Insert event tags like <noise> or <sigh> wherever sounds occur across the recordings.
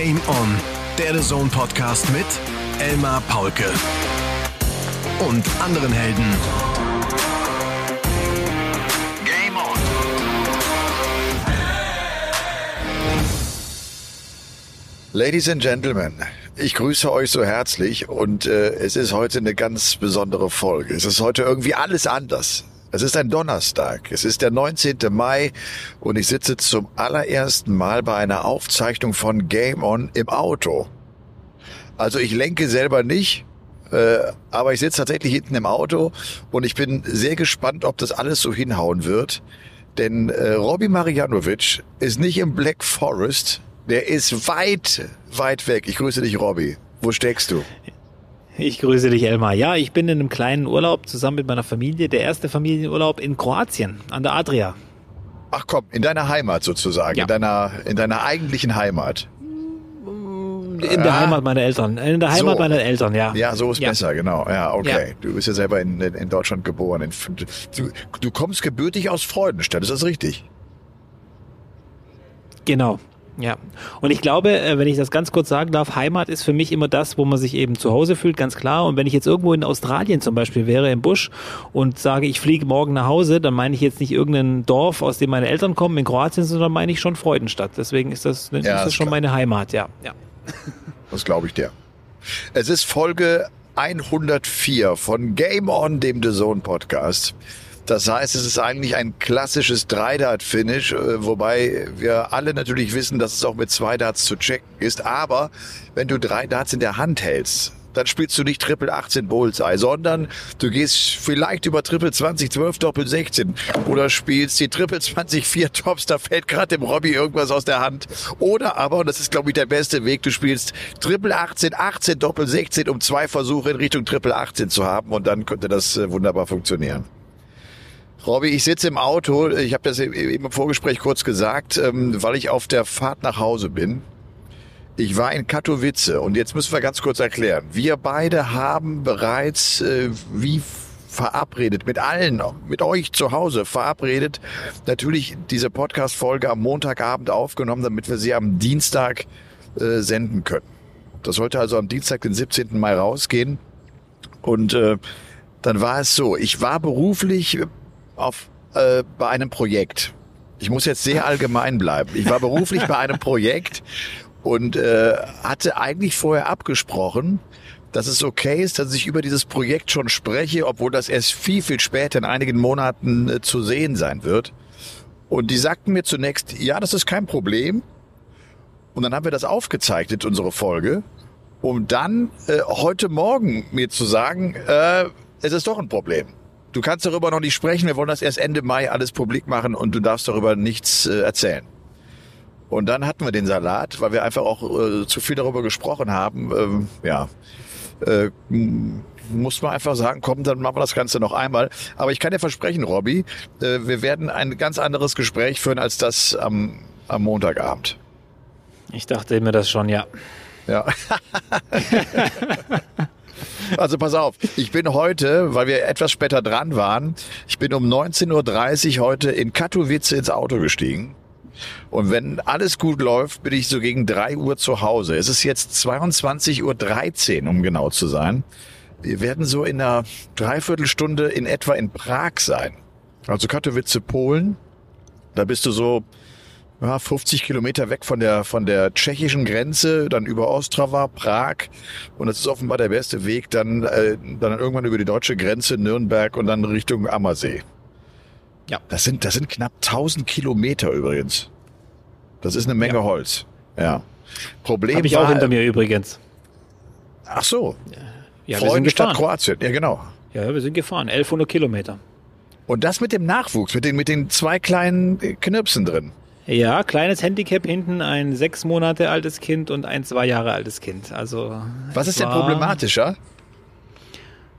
Game On, der The Zone Podcast mit Elmar Paulke und anderen Helden. Game On. Ladies and Gentlemen, ich grüße euch so herzlich und äh, es ist heute eine ganz besondere Folge. Es ist heute irgendwie alles anders. Es ist ein Donnerstag, es ist der 19. Mai und ich sitze zum allerersten Mal bei einer Aufzeichnung von Game On im Auto. Also ich lenke selber nicht, äh, aber ich sitze tatsächlich hinten im Auto und ich bin sehr gespannt, ob das alles so hinhauen wird. Denn äh, Robbie Marianovic ist nicht im Black Forest, der ist weit, weit weg. Ich grüße dich, Robbie. Wo steckst du? Ich grüße dich, Elmar. Ja, ich bin in einem kleinen Urlaub zusammen mit meiner Familie. Der erste Familienurlaub in Kroatien, an der Adria. Ach komm, in deiner Heimat sozusagen, Ja. in deiner, in deiner eigentlichen Heimat. In der Ah. Heimat meiner Eltern. In der Heimat So. meiner Eltern, ja. Ja, so ist Ja. besser, genau. Ja, okay. Ja. Du bist ja selber in, in, in Deutschland geboren. In, du, du kommst gebürtig aus Freudenstadt, ist das richtig? Genau. Ja. Und ich glaube, äh, wenn ich das ganz kurz sagen darf, Heimat ist für mich immer das, wo man sich eben zu Hause fühlt, ganz klar. Und wenn ich jetzt irgendwo in Australien zum Beispiel wäre, im Busch, und sage, ich fliege morgen nach Hause, dann meine ich jetzt nicht irgendein Dorf, aus dem meine Eltern kommen, in Kroatien, sondern meine ich schon Freudenstadt. Deswegen ist das, ist Ja, das ist schon klar. meine Heimat, ja. ja. <laughs> Das glaube ich dir. Es ist Folge 104 von Game On, dem The Zone Podcast. Das heißt, es ist eigentlich ein klassisches Drei-Dart-Finish, äh, wobei wir alle natürlich wissen, dass es auch mit zwei Darts zu checken ist. Aber wenn du drei Darts in der Hand hältst, dann spielst du nicht Triple 18 Bullseye, sondern du gehst vielleicht über Triple 20 12 Doppel 16 oder spielst die Triple 20 4 Tops, da fällt gerade dem Robby irgendwas aus der Hand. Oder aber, und das ist glaube ich der beste Weg, du spielst Triple 18 18 Doppel 16, um zwei Versuche in Richtung Triple 18 zu haben und dann könnte das äh, wunderbar funktionieren. Robby, ich sitze im Auto, ich habe das eben im Vorgespräch kurz gesagt, ähm, weil ich auf der Fahrt nach Hause bin. Ich war in Katowice und jetzt müssen wir ganz kurz erklären. Wir beide haben bereits äh, wie verabredet, mit allen, mit euch zu Hause verabredet, natürlich diese Podcast-Folge am Montagabend aufgenommen, damit wir sie am Dienstag äh, senden können. Das sollte also am Dienstag, den 17. Mai rausgehen. Und äh, dann war es so, ich war beruflich auf, äh, bei einem Projekt. Ich muss jetzt sehr allgemein bleiben. Ich war beruflich bei einem Projekt und äh, hatte eigentlich vorher abgesprochen, dass es okay ist, dass ich über dieses Projekt schon spreche, obwohl das erst viel, viel später in einigen Monaten äh, zu sehen sein wird. Und die sagten mir zunächst, ja, das ist kein Problem. Und dann haben wir das aufgezeichnet, unsere Folge, um dann äh, heute Morgen mir zu sagen, äh, es ist doch ein Problem. Du kannst darüber noch nicht sprechen, wir wollen das erst Ende Mai alles publik machen und du darfst darüber nichts äh, erzählen. Und dann hatten wir den Salat, weil wir einfach auch äh, zu viel darüber gesprochen haben. Ähm, ja, äh, muss man einfach sagen, komm, dann machen wir das Ganze noch einmal. Aber ich kann dir versprechen, Robby, äh, wir werden ein ganz anderes Gespräch führen als das am, am Montagabend. Ich dachte mir das schon, ja. Ja. <laughs> <laughs> Also pass auf, ich bin heute, weil wir etwas später dran waren, ich bin um 19.30 Uhr heute in Katowice ins Auto gestiegen. Und wenn alles gut läuft, bin ich so gegen 3 Uhr zu Hause. Es ist jetzt 22.13 Uhr, um genau zu sein. Wir werden so in einer Dreiviertelstunde in etwa in Prag sein. Also Katowice, Polen. Da bist du so ja, 50 Kilometer weg von der, von der tschechischen Grenze, dann über Ostrava, Prag. Und das ist offenbar der beste Weg, dann, äh, dann irgendwann über die deutsche Grenze, Nürnberg und dann Richtung Ammersee. Ja. Das sind, das sind knapp 1000 Kilometer übrigens. Das ist eine Menge Ja. Holz. Ja. Problem Habe ich war, auch hinter mir übrigens. Ach so. Ja, wir sind Freudenstadt. Kroatien. Ja, genau. Ja, wir sind gefahren. 1100 Kilometer. Und das mit dem Nachwuchs, mit den, mit den zwei kleinen Knirpsen drin. Ja, kleines Handicap hinten, ein sechs Monate altes Kind und ein zwei Jahre altes Kind. Also Was ist denn problematischer?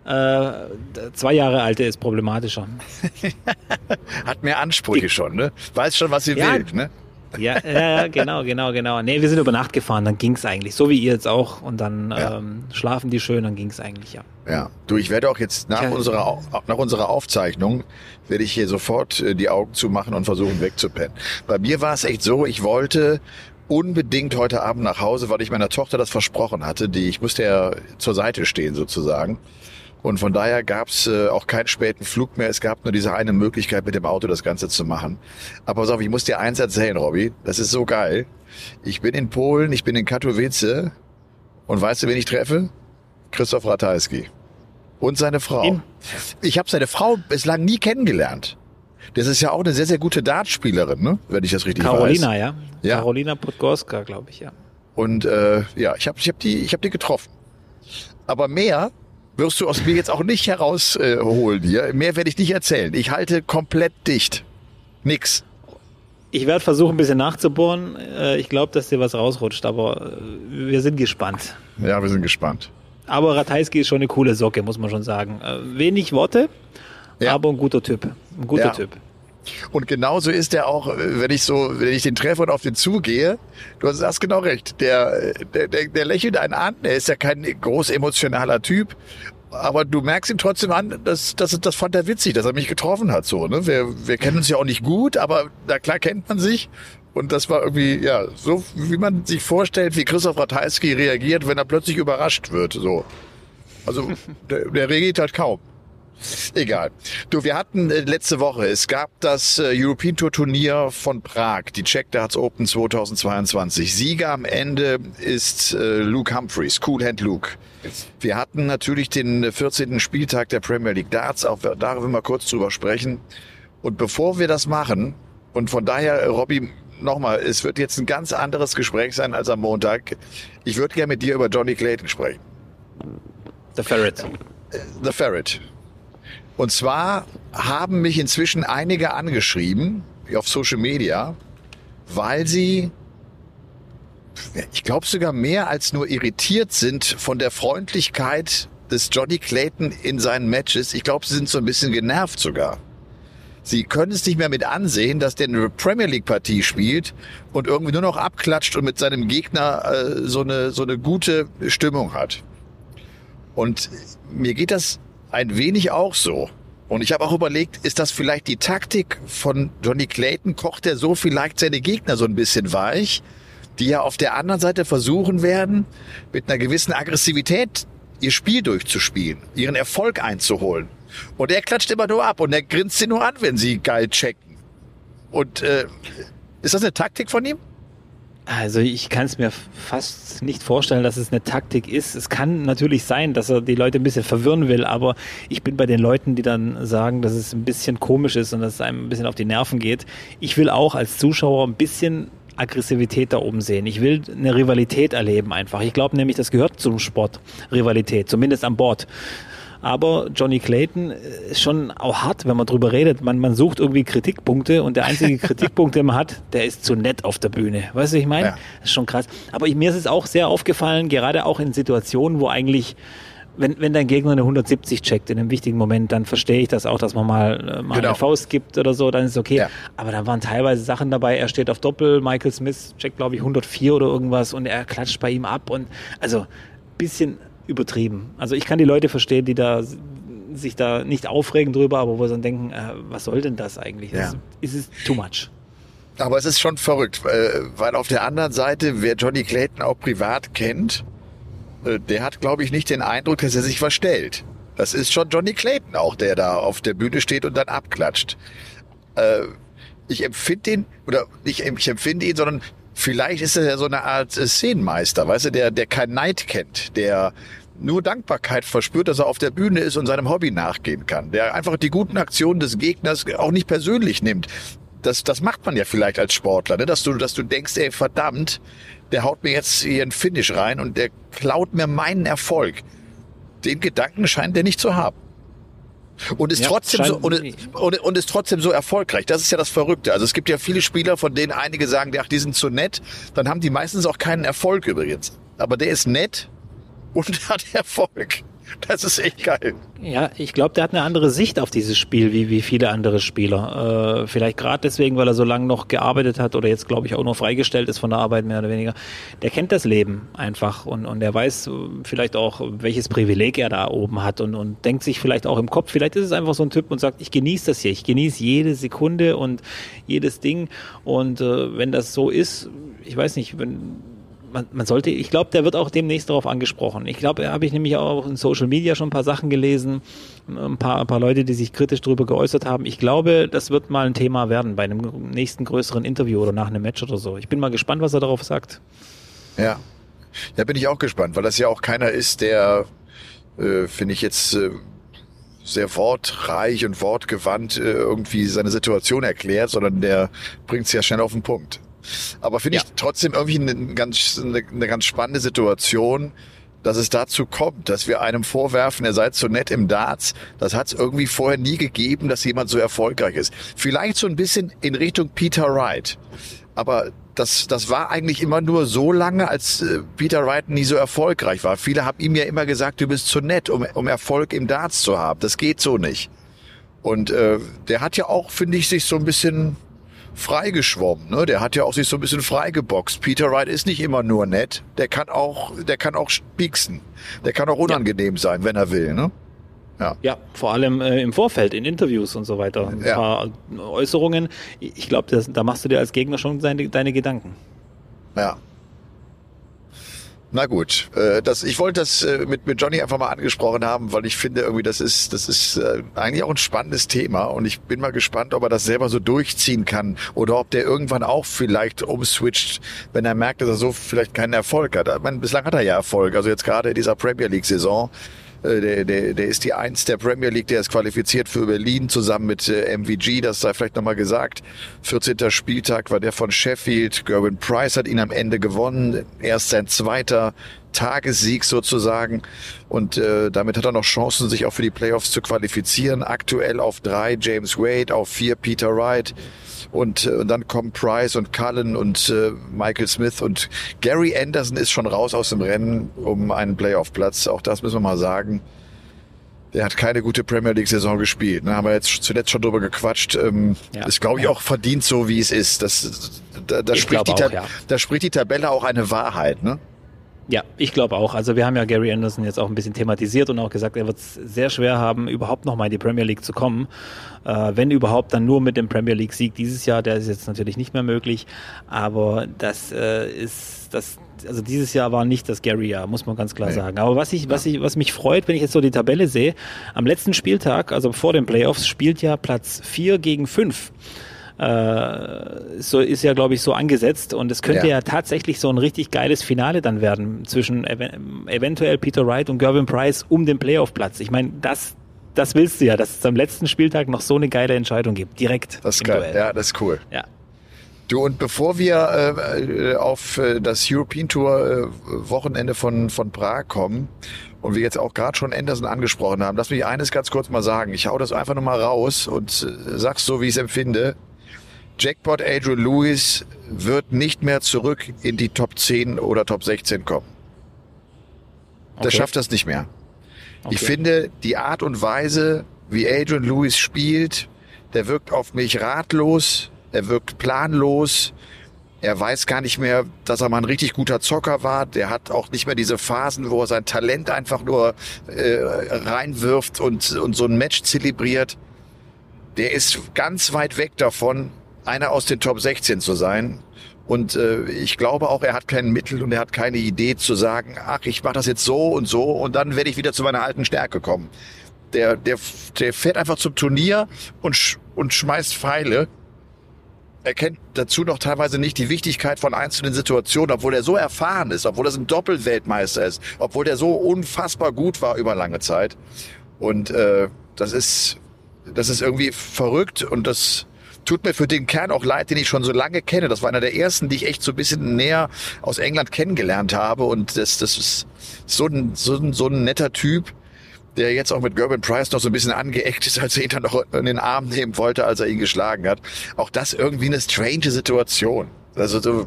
Äh, zwei Jahre alte ist problematischer. <laughs> Hat mehr Ansprüche schon, ne? Weiß schon, was sie Ja. will, ne? Ja, ja, genau, genau, genau. Nee, wir sind über Nacht gefahren, dann ging's eigentlich. So wie ihr jetzt auch. Und dann Ja. ähm, schlafen die schön, dann ging's eigentlich, ja. Ja, du, ich werde auch jetzt nach Tja. unserer nach unserer Aufzeichnung werde ich hier sofort äh, die Augen zumachen und versuchen wegzupennen. Bei mir war es echt so, ich wollte unbedingt heute Abend nach Hause, weil ich meiner Tochter das versprochen hatte. Die, ich musste ja zur Seite stehen sozusagen. Und von daher gab es äh, auch keinen späten Flug mehr. Es gab nur diese eine Möglichkeit, mit dem Auto das Ganze zu machen. Aber pass auf, ich muss dir eins erzählen, Robby. Das ist so geil. Ich bin in Polen, ich bin in Katowice. Und weißt du, wen ich treffe? Christoph Ratajski. Und seine Frau. In? Ich habe seine Frau bislang nie kennengelernt. Das ist ja auch eine sehr, sehr gute Dartspielerin, ne? wenn ich das richtig Carolina, weiß. ja? Ja. Carolina Podgorska, glaube ich, ja. Und äh, ja, ich habe ich hab die, ich hab die getroffen. Aber mehr wirst du aus mir jetzt auch nicht herausholen hier. Mehr werde ich nicht erzählen. Ich halte komplett dicht. Nix. Ich werde versuchen, ein bisschen nachzubohren. Äh, Ich glaube, dass dir was rausrutscht, aber äh, wir sind gespannt. Ja, wir sind gespannt. Aber Ratajski ist schon eine coole Socke, muss man schon sagen. Äh, Wenig Worte, Ja. aber ein guter Typ. Ein guter Ja. Typ. Und genauso ist er auch, wenn ich so, wenn ich den treffe und auf den zugehe, du hast hast genau recht, der, der, der, der lächelt einen an, der ist ja kein groß emotionaler Typ, aber du merkst ihm trotzdem an, dass, dass das fand er witzig, dass er mich getroffen hat, so, ne? Wir, wir kennen uns ja auch nicht gut, aber na klar kennt man sich. Und das war irgendwie, ja, so wie man sich vorstellt, wie Christoph Ratajski reagiert, wenn er plötzlich überrascht wird, so. Also, der, der reagiert halt kaum. Egal. Du, wir hatten äh, letzte Woche, es gab das äh, European Tour Turnier von Prag, die Czech Darts Open 2022. Sieger am Ende ist äh, Luke Humphreys, Cool Hand Luke. Wir hatten natürlich den 14. Spieltag der Premier League Darts, auch darüber mal kurz drüber sprechen. Und bevor wir das machen, und von daher, Robby, nochmal, es wird jetzt ein ganz anderes Gespräch sein als am Montag. Ich würde gerne mit dir über Johnny Clayton sprechen. Der Ferret. The Ferret. Und zwar haben mich inzwischen einige angeschrieben auf Social Media, weil sie, ich glaube sogar mehr als nur irritiert sind von der Freundlichkeit des Johnny Clayton in seinen Matches. Ich glaube, sie sind so ein bisschen genervt sogar. Sie können es nicht mehr mit ansehen, dass der eine Premier League Partie spielt und irgendwie nur noch abklatscht und mit seinem Gegner äh, so eine so eine gute Stimmung hat. Und mir geht das ein wenig auch so. Und ich habe auch überlegt, ist das vielleicht die Taktik von Johnny Clayton? Kocht er so vielleicht seine Gegner so ein bisschen weich, die ja auf der anderen Seite versuchen werden, mit einer gewissen Aggressivität ihr Spiel durchzuspielen, ihren Erfolg einzuholen. Und er klatscht immer nur ab und er grinst sie nur an, wenn sie geil checken. Und äh, ist das eine Taktik von ihm? Also ich kann es mir fast nicht vorstellen, dass es eine Taktik ist. Es kann natürlich sein, dass er die Leute ein bisschen verwirren will, aber ich bin bei den Leuten, die dann sagen, dass es ein bisschen komisch ist und dass es einem ein bisschen auf die Nerven geht. Ich will auch als Zuschauer ein bisschen Aggressivität da oben sehen. Ich will eine Rivalität erleben einfach. Ich glaube nämlich, das gehört zum Sport, Rivalität, zumindest an Bord. Aber Johnny Clayton ist schon auch hart, wenn man drüber redet. Man, man sucht irgendwie Kritikpunkte und der einzige <laughs> Kritikpunkt, den man hat, der ist zu nett auf der Bühne. Weißt du, was ich meine? Ja. Das ist schon krass. Aber ich, mir ist es auch sehr aufgefallen, gerade auch in Situationen, wo eigentlich wenn, wenn dein Gegner eine 170 checkt in einem wichtigen Moment, dann verstehe ich das auch, dass man mal, äh, mal Genau. eine Faust gibt oder so, dann ist es okay. Ja. Aber da waren teilweise Sachen dabei, er steht auf Doppel, Michael Smith checkt, glaube ich, 104 oder irgendwas und er klatscht bei ihm ab und also bisschen übertrieben. Also ich kann die Leute verstehen, die da sich da nicht aufregen drüber, aber wo sie dann denken, äh, was soll denn das eigentlich? Ja. Das ist es too much. Aber es ist schon verrückt, weil auf der anderen Seite, wer Johnny Clayton auch privat kennt, äh, der hat, glaube ich, nicht den Eindruck, dass er sich verstellt. Das ist schon Johnny Clayton auch, der da auf der Bühne steht und dann abklatscht. Äh, ich empfinde ihn, oder nicht, ich empfinde ihn, sondern vielleicht ist er ja so eine Art äh, Szenenmeister, weißt du, der, der kein Neid kennt, der nur Dankbarkeit verspürt, dass er auf der Bühne ist und seinem Hobby nachgehen kann, der einfach die guten Aktionen des Gegners auch nicht persönlich nimmt. Das, das macht man ja vielleicht als Sportler, ne? dass du, dass du denkst, ey, verdammt, der haut mir jetzt hier einen Finish rein und der klaut mir meinen Erfolg. Den Gedanken scheint er nicht zu haben. Und ist Ja, trotzdem so, und, und, und ist trotzdem so erfolgreich. Das ist ja das Verrückte. Also es gibt ja viele Spieler, von denen einige sagen, ach, die sind zu nett. Dann haben die meistens auch keinen Erfolg übrigens. Aber der ist nett und hat Erfolg. Das ist echt geil. Ja, ich glaube, der hat eine andere Sicht auf dieses Spiel wie, wie viele andere Spieler. Äh, vielleicht gerade deswegen, weil er so lange noch gearbeitet hat oder jetzt, glaube ich, auch nur freigestellt ist von der Arbeit mehr oder weniger. Der kennt das Leben einfach und, und er weiß vielleicht auch, welches Privileg er da oben hat und, und denkt sich vielleicht auch im Kopf, vielleicht ist es einfach so ein Typ und sagt, ich genieße das hier, ich genieße jede Sekunde und jedes Ding und äh, wenn das so ist, ich weiß nicht, wenn man, man sollte, ich glaube, der wird auch demnächst darauf angesprochen. Ich glaube, habe ich nämlich auch in Social Media schon ein paar Sachen gelesen, ein paar, ein paar Leute, die sich kritisch darüber geäußert haben. Ich glaube, das wird mal ein Thema werden bei einem nächsten größeren Interview oder nach einem Match oder so. Ich bin mal gespannt, was er darauf sagt. Ja, da bin ich auch gespannt, weil das ja auch keiner ist, der, äh, finde ich jetzt, äh, sehr wortreich und wortgewandt äh, irgendwie seine Situation erklärt, sondern der bringt es ja schnell auf den Punkt. Aber finde ja. ich trotzdem irgendwie eine ganz, eine, eine ganz spannende Situation, dass es dazu kommt, dass wir einem vorwerfen, er sei zu nett im Darts. Das hat es irgendwie vorher nie gegeben, dass jemand so erfolgreich ist. Vielleicht so ein bisschen in Richtung Peter Wright. Aber das, das war eigentlich immer nur so lange, als äh, Peter Wright nie so erfolgreich war. Viele haben ihm ja immer gesagt, du bist zu nett, um, um Erfolg im Darts zu haben. Das geht so nicht. Und äh, der hat ja auch, finde ich, sich so ein bisschen freigeschwommen. Ne? Der hat ja auch sich so ein bisschen freigeboxt. Peter Wright ist nicht immer nur nett. Der kann auch, der kann auch spieksen. Der kann auch unangenehm ja. sein, wenn er will. Ne? Ja. ja, vor allem äh, im Vorfeld, in Interviews und so weiter. Ein ja. paar Äußerungen. Ich glaube, da machst du dir als Gegner schon deine, deine Gedanken. Ja, na gut, äh, das, ich wollte das äh, mit, mit Johnny einfach mal angesprochen haben, weil ich finde irgendwie, das ist, das ist äh, eigentlich auch ein spannendes Thema und ich bin mal gespannt, ob er das selber so durchziehen kann oder ob der irgendwann auch vielleicht umswitcht, wenn er merkt, dass er so vielleicht keinen Erfolg hat. Ich meine, bislang hat er ja Erfolg, also jetzt gerade in dieser Premier League Saison äh, der, der, der ist die Eins der Premier League, der ist qualifiziert für Berlin zusammen mit äh, MVG, das sei vielleicht nochmal gesagt. 14. Spieltag war der von Sheffield. Gerwin Price hat ihn am Ende gewonnen. Erst sein zweiter Tagessieg sozusagen. Und äh, damit hat er noch Chancen, sich auch für die Playoffs zu qualifizieren. Aktuell auf drei James Wade, auf vier Peter Wright. Und, äh, und dann kommen Price und Cullen und äh, Michael Smith und Gary Anderson ist schon raus aus dem Rennen um einen Playoff-Platz. Auch das müssen wir mal sagen. Der hat keine gute Premier League-Saison gespielt. Da ne? haben wir jetzt zuletzt schon drüber gequatscht. Ähm, ja. Ist, glaube ich, auch verdient so, wie es ist. Das, da, da, spricht die, auch, ja. da spricht die Tabelle auch eine Wahrheit. Ne? Ja, ich glaube auch. Also wir haben ja Gary Anderson jetzt auch ein bisschen thematisiert und auch gesagt, er wird es sehr schwer haben, überhaupt noch mal in die Premier League zu kommen. Äh, wenn überhaupt, dann nur mit dem Premier League Sieg dieses Jahr. Der ist jetzt natürlich nicht mehr möglich. Aber das äh, ist das. Also dieses Jahr war nicht das Gary-Jahr, muss man ganz klar nee. sagen. Aber was ich, was ich, was mich freut, wenn ich jetzt so die Tabelle sehe, am letzten Spieltag, also vor den Playoffs, spielt ja Platz vier gegen fünf äh, so ist ja, glaube ich, so angesetzt. Und es könnte ja. ja. tatsächlich so ein richtig geiles Finale dann werden zwischen ev eventuell Peter Wright und Gervin Price um den Playoff-Platz. Ich meine, das, das willst du ja, dass es am letzten Spieltag noch so eine geile Entscheidung gibt. Direkt. Das ist geil. Duell. Ja, das ist cool. Ja. Du, und bevor wir äh, auf äh, das European Tour äh, Wochenende von, von Prag kommen, und wir jetzt auch gerade schon Anderson angesprochen haben, lass mich eines ganz kurz mal sagen. Ich hau das einfach nur mal raus und äh, sag's so, wie ich es empfinde. Jackpot Adrian Lewis wird nicht mehr zurück in die Top 10 oder Top 16 kommen. Okay. Der schafft das nicht mehr. Okay. Ich finde, die Art und Weise, wie Adrian Lewis spielt, der wirkt auf mich ratlos, er wirkt planlos, er weiß gar nicht mehr, dass er mal ein richtig guter Zocker war. Der hat auch nicht mehr diese Phasen, wo er sein Talent einfach nur äh, reinwirft und, und so ein Match zelebriert. Der ist ganz weit weg davon, einer aus den Top 16 zu sein. Und äh, ich glaube auch, er hat kein Mittel und er hat keine Idee zu sagen, ach, ich mache das jetzt so und so und dann werde ich wieder zu meiner alten Stärke kommen. Der, der, der fährt einfach zum Turnier und, sch und schmeißt Pfeile. Er kennt dazu noch teilweise nicht die Wichtigkeit von einzelnen Situationen, obwohl er so erfahren ist, obwohl er ein Doppelweltmeister ist, obwohl er so unfassbar gut war über lange Zeit. Und äh, das ist, das ist irgendwie verrückt und das tut mir für den Kern auch leid, den ich schon so lange kenne. Das war einer der ersten, die ich echt so ein bisschen näher aus England kennengelernt habe. Und das, das ist so ein, so ein, so ein netter Typ, der jetzt auch mit Gerben Price noch so ein bisschen angeeckt ist, als er ihn dann noch in den Arm nehmen wollte, als er ihn geschlagen hat. Auch das irgendwie eine strange Situation. Also so,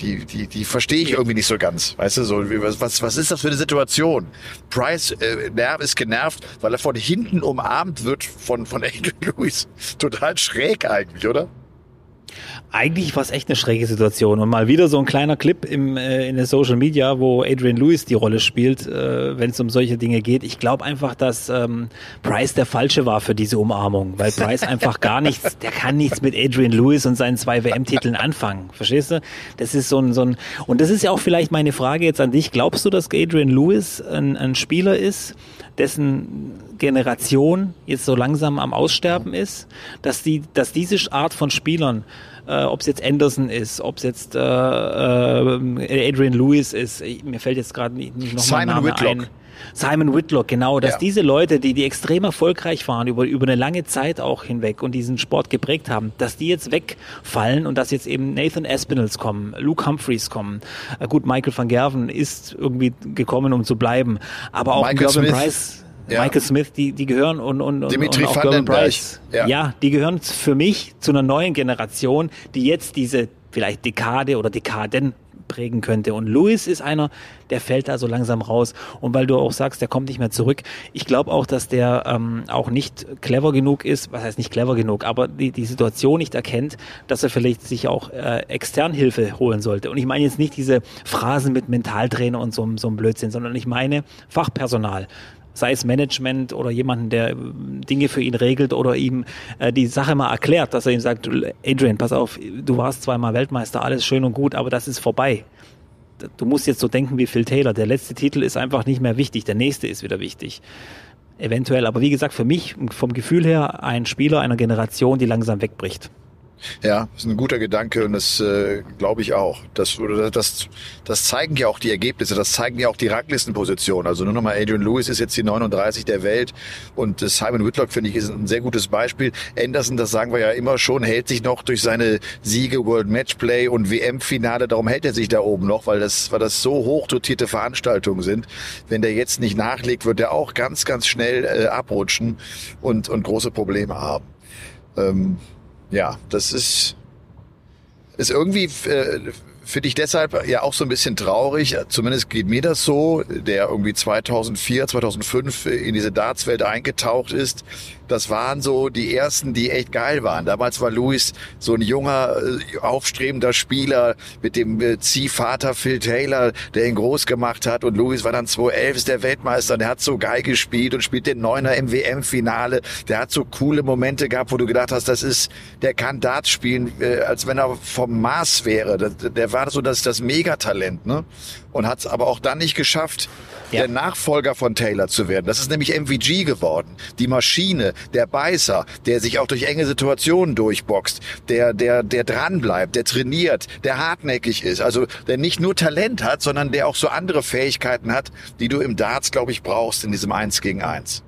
die, die, die verstehe ich irgendwie nicht so ganz. Weißt du, so, was, was, was ist das für eine Situation? Price äh, nerv, ist genervt, weil er von hinten umarmt wird von, von Adrian Lewis. Total schräg eigentlich, oder? Eigentlich war es echt eine schräge Situation und mal wieder so ein kleiner Clip im, äh, in den Social Media, wo Adrian Lewis die Rolle spielt, äh, wenn es um solche Dinge geht. Ich glaube einfach, dass ähm, Price der Falsche war für diese Umarmung, weil Price <laughs> einfach gar nichts, der kann nichts mit Adrian Lewis und seinen zwei WM-Titeln anfangen. Verstehst du? Das ist so ein, so ein, und das ist ja auch vielleicht meine Frage jetzt an dich. Glaubst du, dass Adrian Lewis ein, ein Spieler ist, dessen Generation jetzt so langsam am Aussterben ist, dass die, dass diese Art von Spielern äh, ob es jetzt Anderson ist, ob es jetzt äh, äh, Adrian Lewis ist, ich, mir fällt jetzt gerade nicht, nicht nochmal Name Whitlock. ein. Simon Whitlock, genau, dass Ja. diese Leute, die, die extrem erfolgreich waren über, über eine lange Zeit auch hinweg und diesen Sport geprägt haben, dass die jetzt wegfallen und dass jetzt eben Nathan Aspinalls kommen, Luke Humphreys kommen. Äh, gut, Michael van Gerven ist irgendwie gekommen, um zu bleiben, aber auch Michael Gervin. Price, Ja. Michael Smith, die, die gehören und, und, und, Dimitri und auch. Gervin Price. Ja. ja, die gehören für mich zu einer neuen Generation, die jetzt diese vielleicht Dekade oder Dekaden prägen könnte. Und Lewis ist einer, der fällt da so langsam raus. Und weil du auch sagst, der kommt nicht mehr zurück. Ich glaube auch, dass der ähm, auch nicht clever genug ist, was heißt nicht clever genug, aber die, die Situation nicht erkennt, dass er vielleicht sich auch äh, extern Hilfe holen sollte. Und ich meine jetzt nicht diese Phrasen mit Mentaltrainer und so, so einem Blödsinn, sondern ich meine Fachpersonal sei es Management oder jemanden, der äh, Dinge für ihn regelt oder ihm äh, die Sache mal erklärt, dass er ihm sagt, Adrian, pass auf, du warst zweimal Weltmeister, alles schön und gut, aber das ist vorbei. Du musst jetzt so denken wie Phil Taylor. Der letzte Titel ist einfach nicht mehr wichtig, der nächste ist wieder wichtig. Eventuell, aber wie gesagt, für mich vom Gefühl her ein Spieler einer Generation, die langsam wegbricht. Ja, ist ein guter Gedanke und das äh, glaube ich auch. Das, oder das, das zeigen ja auch die Ergebnisse, das zeigen ja auch die Ranglistenpositionen. Also nur nochmal, Adrian Lewis ist jetzt die 39 der Welt und äh, Simon Whitlock, finde ich, ist ein sehr gutes Beispiel. Anderson, das sagen wir ja immer schon, hält sich noch durch seine Siege World Matchplay und WM-Finale, darum hält er sich da oben noch, weil das, weil das so hoch dotierte Veranstaltungen sind. Wenn der jetzt nicht nachlegt, wird er auch ganz, ganz schnell äh, abrutschen und, und große Probleme haben. Ähm, ja, das ist, ist irgendwie, äh, finde ich deshalb ja auch so ein bisschen traurig. Zumindest geht mir das so, der irgendwie 2004, 2005 in diese Dartswelt eingetaucht ist. Das waren so die ersten, die echt geil waren. Damals war Louis so ein junger, äh, aufstrebender Spieler mit dem äh, Ziehvater Phil Taylor, der ihn groß gemacht hat. Und Louis war dann 2011 ist der Weltmeister. Und der hat so geil gespielt und spielt den Neuner im WM-Finale. Der hat so coole Momente gehabt, wo du gedacht hast, das ist, der kann Darts spielen, äh, als wenn er vom Mars wäre. Der war so das, das Megatalent, ne? Und hat es aber auch dann nicht geschafft, Ja. der Nachfolger von Taylor zu werden. Das ist nämlich MVG geworden. Die Maschine, der Beißer, der sich auch durch enge Situationen durchboxt, der, der, der dran bleibt, der trainiert, der hartnäckig ist. Also, der nicht nur Talent hat, sondern der auch so andere Fähigkeiten hat, die du im Darts, glaube ich, brauchst in diesem Eins gegen Eins.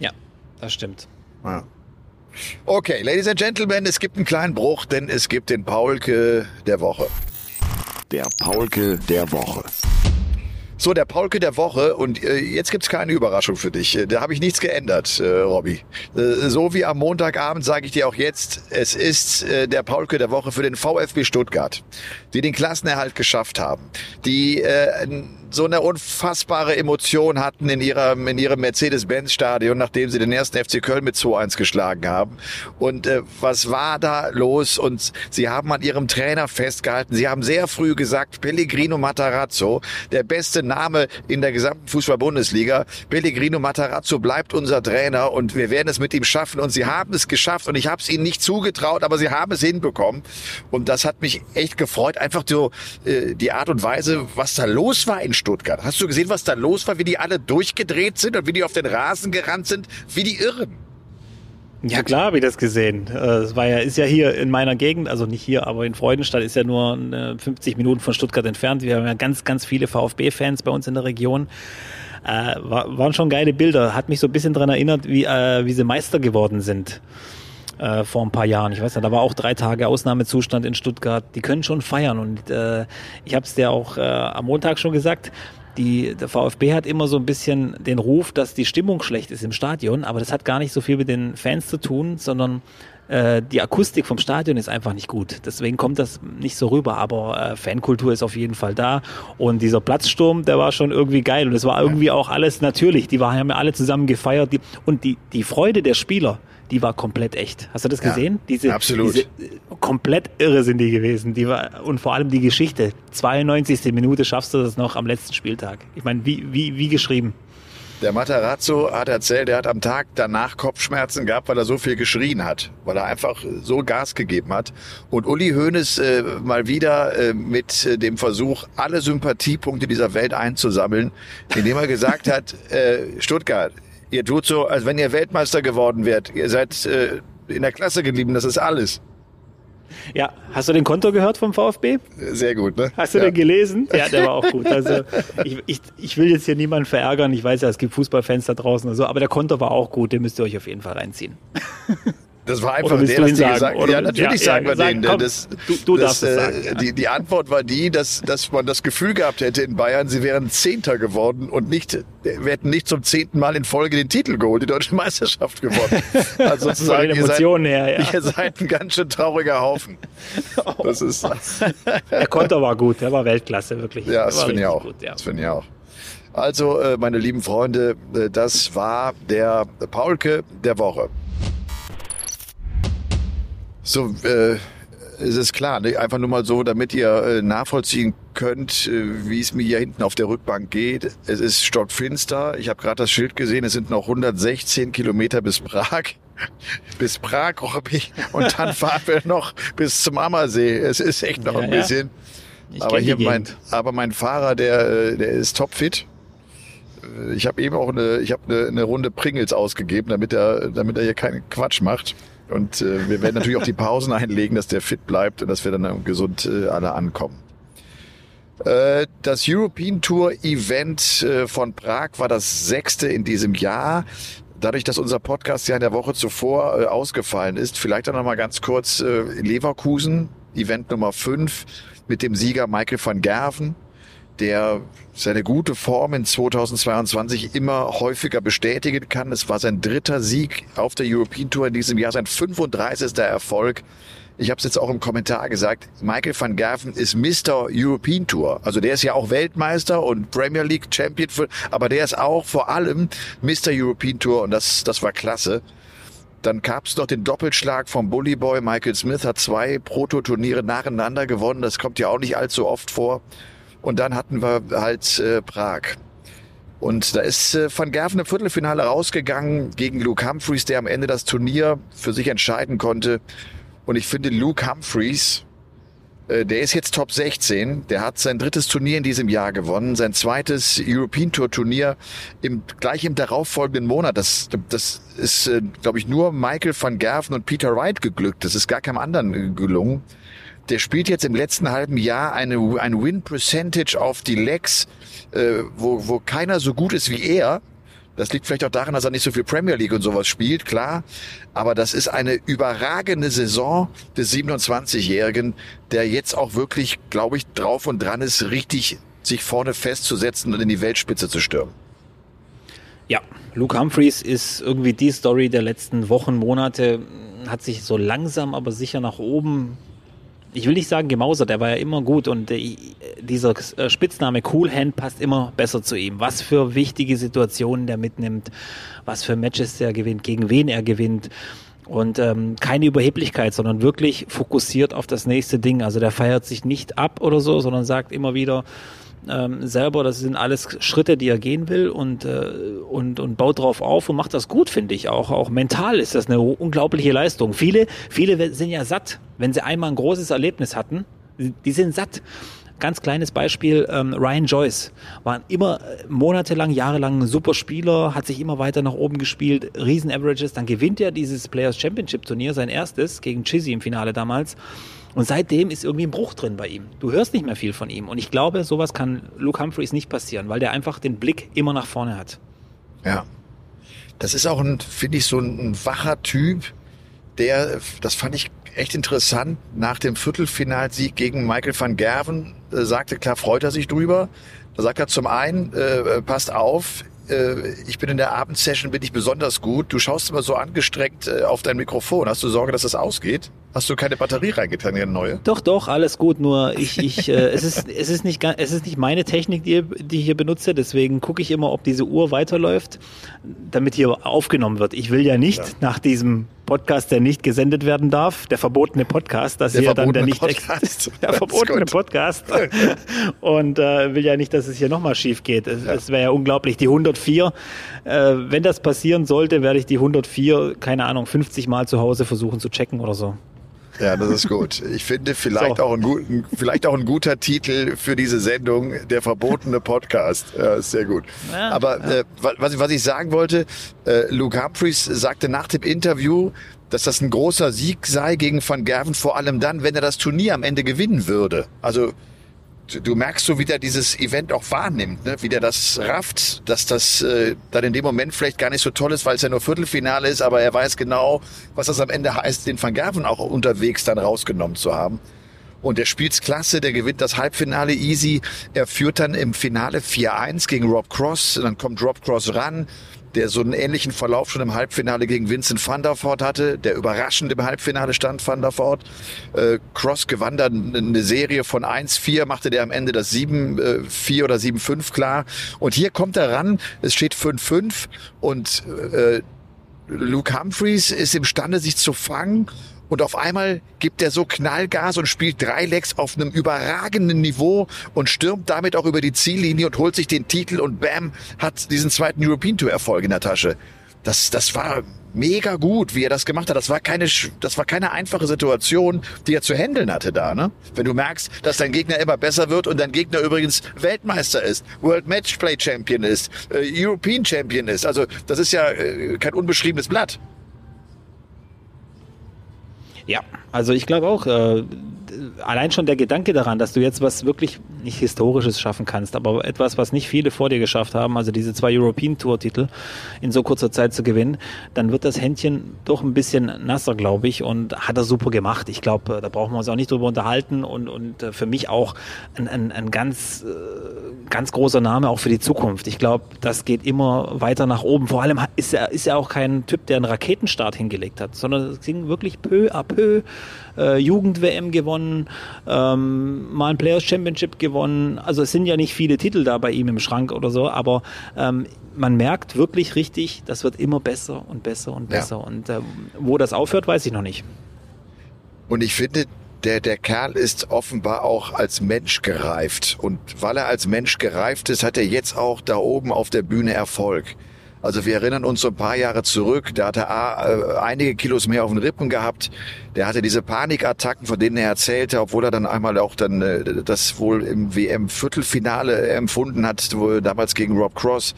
Ja, das stimmt. Ja. Okay, Ladies and Gentlemen, es gibt einen kleinen Bruch, denn es gibt den Paulke der Woche. Der Paulke der Woche. So, der Paulke der Woche und äh, jetzt gibt's keine Überraschung für dich. Äh, Da habe ich nichts geändert, äh, Robby. Äh, so wie am Montagabend sage ich dir auch jetzt, es ist äh, der Paulke der Woche für den VfB Stuttgart, die den Klassenerhalt geschafft haben, die äh, so eine unfassbare Emotion hatten in ihrem, in ihrem Mercedes-Benz-Stadion, nachdem sie den ersten FC Köln mit 2-1 geschlagen haben. Und äh, was war da los? Und sie haben an ihrem Trainer festgehalten. Sie haben sehr früh gesagt, Pellegrino Matarazzo, der beste Name in der gesamten Fußball-Bundesliga. Pellegrino Matarazzo bleibt unser Trainer und wir werden es mit ihm schaffen. Und sie haben es geschafft und ich habe es ihnen nicht zugetraut, aber sie haben es hinbekommen. Und das hat mich echt gefreut. Einfach so äh, die Art und Weise, was da los war in Stuttgart. Hast du gesehen, was da los war, wie die alle durchgedreht sind und wie die auf den Rasen gerannt sind, wie die Irren? Ja klar, habe ich das gesehen. Äh, Es war ja, ist ja hier in meiner Gegend, also nicht hier, aber in Freudenstadt ist ja nur äh, 50 Minuten von Stuttgart entfernt. Wir haben ja ganz, ganz viele VfB-Fans bei uns in der Region. Äh, war, waren schon geile Bilder. Hat mich so ein bisschen dran erinnert, wie, äh, wie sie Meister geworden sind äh, vor ein paar Jahren. Ich weiß nicht, da war auch drei Tage Ausnahmezustand in Stuttgart. Die können schon feiern und äh, ich habe es dir auch äh, am Montag schon gesagt. Die, der VfB hat immer so ein bisschen den Ruf, dass die Stimmung schlecht ist im Stadion, aber das hat gar nicht so viel mit den Fans zu tun, sondern äh, die Akustik vom Stadion ist einfach nicht gut. Deswegen kommt das nicht so rüber. Aber äh, Fankultur ist auf jeden Fall da. Und dieser Platzsturm, der war schon irgendwie geil. Und es war irgendwie auch alles natürlich. Die waren, haben ja alle zusammen gefeiert. Die, und die, die Freude der Spieler, die war komplett echt. Hast du das gesehen? Ja, diese, absolut. Diese, komplett irre sind die gewesen. Die war, und vor allem die Geschichte. 92. Minute schaffst du das noch am letzten Spieltag. Ich meine, wie, wie, wie geschrieben. Der Matarazzo hat erzählt, er hat am Tag danach Kopfschmerzen gehabt, weil er so viel geschrien hat, weil er einfach so Gas gegeben hat. Und Uli Hoeneß äh, mal wieder äh, mit äh, dem Versuch, alle Sympathiepunkte dieser Welt einzusammeln, indem er gesagt hat, <laughs> äh, Stuttgart, ihr tut so, als wenn ihr Weltmeister geworden wärt. Ihr seid äh, in der Klasse geblieben, das ist alles. Ja, hast du den Konto gehört vom VfB? Sehr gut, ne? Hast du ja. den gelesen? Ja, der war auch gut. <laughs> Also ich, ich, ich will jetzt hier niemanden verärgern. Ich weiß ja, es gibt Fußballfans da draußen und so, aber der Konto war auch gut. Den müsst ihr euch auf jeden Fall reinziehen. <laughs> Das war einfach der, das sagen, gesagt oder? Ja, natürlich ja, sagen ja, wir sag, den. komm, das, du, du das, darfst äh, sagen. Ja. Die, die Antwort war die, dass, dass man das Gefühl gehabt hätte in Bayern, sie wären Zehnter geworden und nicht, wir hätten nicht zum zehnten Mal in Folge den Titel geholt, die deutsche <laughs> Meisterschaft gewonnen. Also <laughs> sozusagen, ihr, seid, her, ja. ihr seid ein ganz schön trauriger Haufen. <laughs> Das ist, Der Konto war gut, der war Weltklasse, wirklich. ja, das finde ich auch. Gut, ja. Das finde ich auch. Also, äh, meine lieben Freunde, äh, das war der Paulke der Woche. So, äh, es ist klar, ne? einfach nur mal so, damit ihr äh, nachvollziehen könnt, äh, wie es mir hier hinten auf der Rückbank geht. Es ist stockfinster. Ich habe gerade das Schild gesehen. Es sind noch 116 Kilometer bis Prag. <laughs> bis Prag, Robby. Und dann <laughs> fahren wir noch bis zum Ammersee. Es ist echt noch Ja, ein ja. bisschen. Ich aber hier mein, aber mein Fahrer, der, äh, der ist topfit. Äh, Ich habe eben auch eine, ich habe eine, eine Runde Pringles ausgegeben, damit er, damit er hier keinen Quatsch macht. Und äh, wir werden natürlich auch die Pausen <laughs> einlegen, dass der fit bleibt und dass wir dann äh, gesund äh, alle ankommen. Äh, Das European Tour Event äh, von Prag war das sechste in diesem Jahr. Dadurch, dass unser Podcast ja in der Woche zuvor äh, ausgefallen ist, vielleicht auch noch mal ganz kurz äh, Leverkusen, Event Nummer 5 mit dem Sieger Michael van Gerven, der seine gute Form in 2022 immer häufiger bestätigen kann. Es war sein dritter Sieg auf der European Tour in diesem Jahr, sein 35. Erfolg. Ich habe es jetzt auch im Kommentar gesagt, Michael van Gerven ist Mr. European Tour. Also der ist ja auch Weltmeister und Premier League Champion, für, aber der ist auch vor allem Mr. European Tour und das, das war klasse. Dann gab es noch den Doppelschlag vom Bully Boy. Michael Smith hat zwei Proto-Turniere nacheinander gewonnen. Das kommt ja auch nicht allzu oft vor. Und dann hatten wir halt äh, Prag. Und da ist äh, Van Gerven im Viertelfinale rausgegangen gegen Luke Humphreys, der am Ende das Turnier für sich entscheiden konnte. Und ich finde, Luke Humphreys, äh, der ist jetzt Top 16. Der hat sein drittes Turnier in diesem Jahr gewonnen, sein zweites European Tour Turnier im gleich im darauffolgenden Monat. Das, das ist, äh, glaube ich, nur Michael van Gerven und Peter Wright geglückt. Das ist gar keinem anderen gelungen. Der spielt jetzt im letzten halben Jahr eine, ein Win Percentage auf die Legs, äh, wo, wo keiner so gut ist wie er. Das liegt vielleicht auch daran, dass er nicht so viel Premier League und sowas spielt, klar. Aber das ist eine überragende Saison des 27-Jährigen, der jetzt auch wirklich, glaube ich, drauf und dran ist, richtig sich vorne festzusetzen und in die Weltspitze zu stürmen. Ja, Luke Humphreys ist irgendwie die Story der letzten Wochen, Monate, hat sich so langsam, aber sicher nach oben, ich will nicht sagen gemausert, er war ja immer gut und äh, dieser äh, Spitzname Cool Hand passt immer besser zu ihm. Was für wichtige Situationen der mitnimmt, was für Matches der gewinnt, gegen wen er gewinnt. Und ähm, keine Überheblichkeit, sondern wirklich fokussiert auf das nächste Ding. Also der feiert sich nicht ab oder so, sondern sagt immer wieder, ähm, selber, das sind alles Schritte, die er gehen will und, äh, und, und baut drauf auf und macht das gut, finde ich auch. Auch mental ist das eine unglaubliche Leistung. Viele, viele sind ja satt, wenn sie einmal ein großes Erlebnis hatten, die sind satt. Ganz kleines Beispiel, ähm, Ryan Joyce war immer äh, monatelang, jahrelang ein super Spieler, hat sich immer weiter nach oben gespielt, riesen Averages, dann gewinnt er dieses Players Championship Turnier, sein erstes, gegen Chizzy im Finale damals. Und seitdem ist irgendwie ein Bruch drin bei ihm. Du hörst nicht mehr viel von ihm. Und ich glaube, sowas kann Luke Humphreys nicht passieren, weil der einfach den Blick immer nach vorne hat. Ja. Das ist auch ein, finde ich, so ein, ein wacher Typ, der, das fand ich echt interessant, nach dem Viertelfinalsieg gegen Michael van Gerven äh, sagte, klar freut er sich drüber. Da sagt er zum einen, äh, passt auf, äh, ich bin in der Abendsession, bin ich besonders gut. Du schaust immer so angestrengt äh, auf dein Mikrofon. Hast du Sorge, dass das ausgeht? Hast du keine Batterie reingetan, eine neue? Doch, doch, alles gut. Nur ich, ich, äh, es ist, <laughs> es ist nicht, es ist nicht meine Technik, die, die ich hier benutze. Deswegen gucke ich immer, ob diese Uhr weiterläuft, damit hier aufgenommen wird. Ich will ja nicht ja. nach diesem Podcast, der nicht gesendet werden darf, der verbotene Podcast, dass der hier dann der nicht Podcast. <laughs> der verbotene Podcast <laughs> und äh, will ja nicht, dass es hier nochmal schief geht. Es, ja. es wäre ja unglaublich. Die 104, äh, wenn das passieren sollte, werde ich die 104, keine Ahnung, 50 Mal zu Hause versuchen zu checken oder so. Ja, das ist gut. Ich finde vielleicht so. auch ein guten, vielleicht auch ein guter Titel für diese Sendung, der verbotene Podcast. Ja, ist sehr gut. Ja, Aber ja. Äh, was, ich, was ich sagen wollte, äh, Luke Humphreys sagte nach dem Interview, dass das ein großer Sieg sei gegen Van Gerven, vor allem dann, wenn er das Turnier am Ende gewinnen würde. Also du merkst so, wie der dieses Event auch wahrnimmt, ne? wie der das rafft, dass das äh, dann in dem Moment vielleicht gar nicht so toll ist, weil es ja nur Viertelfinale ist, aber er weiß genau, was das am Ende heißt, den Van Gerven auch unterwegs dann rausgenommen zu haben. Und der spielt's klasse, der gewinnt das Halbfinale easy. Er führt dann im Finale 4-1 gegen Rob Cross. Dann kommt Rob Cross ran der so einen ähnlichen Verlauf schon im Halbfinale gegen Vincent van der Voort hatte, der überraschend im Halbfinale stand, van der Voort. Äh, Cross gewann dann eine Serie von 1-4, machte der am Ende das 7-4 äh, oder 7-5 klar. Und hier kommt er ran, es steht 5-5 und äh, Luke Humphreys ist imstande, sich zu fangen und auf einmal gibt er so Knallgas und spielt drei Lecks auf einem überragenden Niveau und stürmt damit auch über die Ziellinie und holt sich den Titel und bam, hat diesen zweiten European Tour Erfolg in der Tasche. Das, das war mega gut, wie er das gemacht hat. Das war keine, das war keine einfache Situation, die er zu handeln hatte da, ne? Wenn du merkst, dass dein Gegner immer besser wird und dein Gegner übrigens Weltmeister ist, World Matchplay Champion ist, äh, European Champion ist. Also, das ist ja äh, kein unbeschriebenes Blatt. Ja, also ich glaube auch, äh, allein schon der Gedanke daran, dass du jetzt was wirklich nicht Historisches schaffen kannst, aber etwas, was nicht viele vor dir geschafft haben, also diese zwei European Tour Titel in so kurzer Zeit zu gewinnen, dann wird das Händchen doch ein bisschen nasser, glaube ich, und hat er super gemacht. Ich glaube, äh, da brauchen wir uns auch nicht drüber unterhalten und, und äh, für mich auch ein, ein, ein ganz, äh, ganz großer Name auch für die Zukunft. Ich glaube, das geht immer weiter nach oben. Vor allem ist er, ist er auch kein Typ, der einen Raketenstart hingelegt hat, sondern es ging wirklich peu à peu äh, Jugend-WM gewonnen, ähm, mal ein Players Championship gewonnen. Also es sind ja nicht viele Titel da bei ihm im Schrank oder so, aber ähm, man merkt wirklich richtig, das wird immer besser und besser und besser. Ja. Und äh, wo das aufhört, weiß ich noch nicht. Und ich finde, der, der Kerl ist offenbar auch als Mensch gereift. Und weil er als Mensch gereift ist, hat er jetzt auch da oben auf der Bühne Erfolg. Also wir erinnern uns so ein paar Jahre zurück, da hat er äh, einige Kilos mehr auf den Rippen gehabt. Der hatte diese Panikattacken, von denen er erzählte, obwohl er dann einmal auch dann äh, das wohl im WM-Viertelfinale empfunden hat, damals gegen Rob Cross.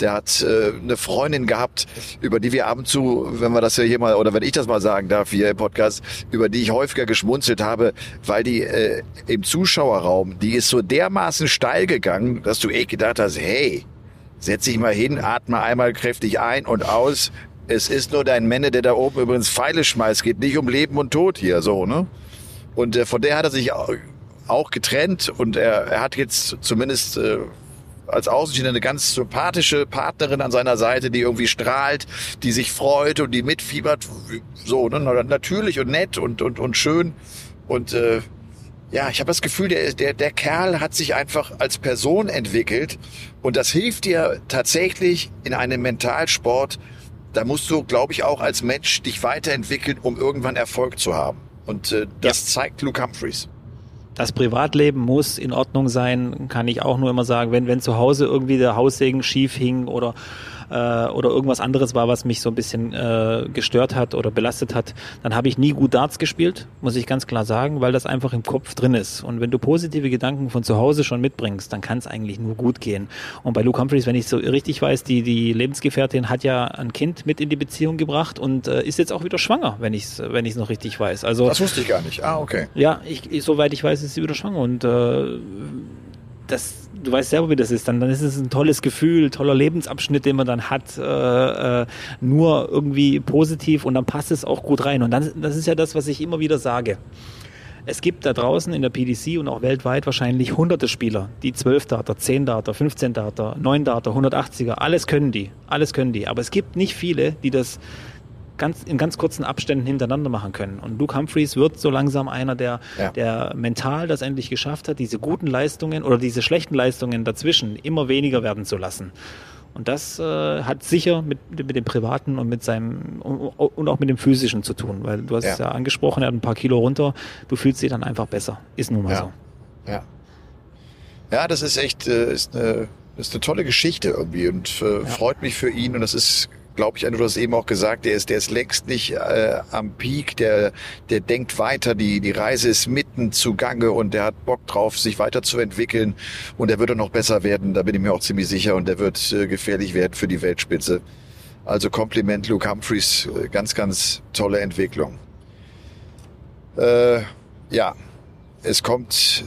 Der hat äh, eine Freundin gehabt, über die wir ab und zu, wenn wir das ja hier mal, oder wenn ich das mal sagen darf hier im Podcast, über die ich häufiger geschmunzelt habe, weil die äh, im Zuschauerraum, die ist so dermaßen steil gegangen, dass du eh gedacht hast, hey, Setz dich mal hin, atme einmal kräftig ein und aus. Es ist nur dein Männer, der da oben übrigens Pfeile schmeißt. Geht nicht um Leben und Tod hier, so, ne? Und äh, von der hat er sich auch getrennt und er, er hat jetzt zumindest äh, als Außenstehender eine ganz sympathische Partnerin an seiner Seite, die irgendwie strahlt, die sich freut und die mitfiebert. So, ne? Natürlich und nett und, und, und schön. Und äh, ja, ich habe das Gefühl, der, der, der Kerl hat sich einfach als Person entwickelt und das hilft dir tatsächlich in einem Mentalsport. Da musst du, glaube ich, auch als Mensch dich weiterentwickeln, um irgendwann Erfolg zu haben. Und äh, das ja. zeigt Luke Humphreys. Das Privatleben muss in Ordnung sein, kann ich auch nur immer sagen. Wenn, wenn zu Hause irgendwie der Haussegen schief hing oder äh, oder irgendwas anderes war, was mich so ein bisschen äh, gestört hat oder belastet hat, dann habe ich nie gut Darts gespielt, muss ich ganz klar sagen, weil das einfach im Kopf drin ist. Und wenn du positive Gedanken von zu Hause schon mitbringst, dann kann es eigentlich nur gut gehen. Und bei Luke Humphreys, wenn ich so richtig weiß, die, die Lebensgefährtin hat ja ein Kind mit in die Beziehung gebracht und äh, ist jetzt auch wieder schwanger, wenn ich es wenn ich's noch richtig weiß. Also, das wusste ich gar nicht. Ah, okay. Ja, ich, ich, soweit ich weiß, ist sie wieder schwanger und äh, das, du weißt selber, wie das ist. Dann, dann ist es ein tolles Gefühl, toller Lebensabschnitt, den man dann hat, äh, äh, nur irgendwie positiv und dann passt es auch gut rein. Und dann, das ist ja das, was ich immer wieder sage. Es gibt da draußen in der PDC und auch weltweit wahrscheinlich hunderte Spieler, die 12 Data, 10 Data, 15 Data, 9 Data, 180er, alles können die, alles können die. Aber es gibt nicht viele, die das ganz, in ganz kurzen Abständen hintereinander machen können. Und Luke Humphreys wird so langsam einer, der, ja. der mental das endlich geschafft hat, diese guten Leistungen oder diese schlechten Leistungen dazwischen immer weniger werden zu lassen. Und das äh, hat sicher mit, mit dem Privaten und mit seinem und auch mit dem Physischen zu tun, weil du hast ja. es ja angesprochen, er hat ein paar Kilo runter, du fühlst dich dann einfach besser. Ist nun mal ja. so. Ja. Ja, das ist echt äh, ist eine, ist eine tolle Geschichte irgendwie und äh, freut mich für ihn und das ist glaube ich, du hast eben auch gesagt, der ist, der ist längst nicht äh, am Peak, der, der denkt weiter, die, die Reise ist mitten zugange und der hat Bock drauf, sich weiterzuentwickeln und der wird auch noch besser werden, da bin ich mir auch ziemlich sicher und der wird äh, gefährlich werden für die Weltspitze. Also Kompliment Luke Humphreys, äh, ganz, ganz tolle Entwicklung. Äh, ja, es kommt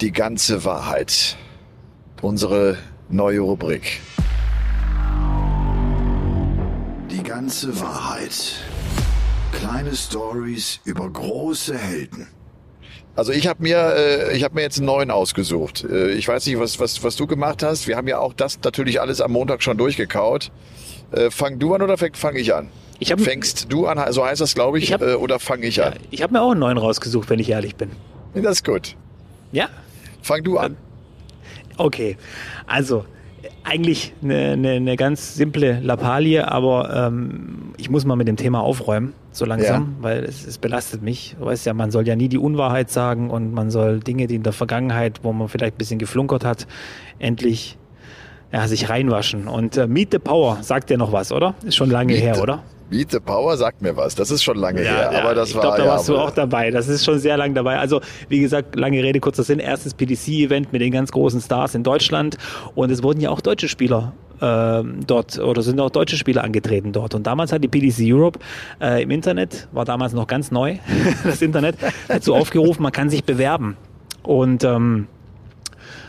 die ganze Wahrheit. Unsere neue Rubrik. Ganze Wahrheit. Kleine Stories über große Helden. Also ich habe mir, äh, ich habe mir jetzt einen neuen ausgesucht. Äh, ich weiß nicht, was, was, was du gemacht hast. Wir haben ja auch das natürlich alles am Montag schon durchgekaut. Äh, fang du an oder fange fang ich an? Ich hab, Fängst du an, so heißt das, glaube ich, ich hab, äh, oder fange ich ja, an? Ich habe mir auch einen neuen rausgesucht, wenn ich ehrlich bin. Das ist gut. Ja. Fang du an. Okay, also eigentlich eine, eine, eine ganz simple Lappalie, aber ähm, ich muss mal mit dem Thema aufräumen, so langsam, ja. weil es, es belastet mich. Du weißt ja, man soll ja nie die Unwahrheit sagen und man soll Dinge, die in der Vergangenheit, wo man vielleicht ein bisschen geflunkert hat, endlich ja, sich reinwaschen. Und äh, Meet the Power sagt dir noch was, oder? Ist schon lange Meet her, oder? Beat the Power sagt mir was. Das ist schon lange ja, her. Ja, aber das ich war. glaube, da ja, warst du auch dabei. Das ist schon sehr lang dabei. Also, wie gesagt, lange Rede, kurzer Sinn. Erstes PDC-Event mit den ganz großen Stars in Deutschland. Und es wurden ja auch deutsche Spieler ähm, dort oder sind auch deutsche Spieler angetreten dort. Und damals hat die PDC Europe äh, im Internet, war damals noch ganz neu, <laughs> das Internet, dazu aufgerufen, man kann sich bewerben. Und ähm,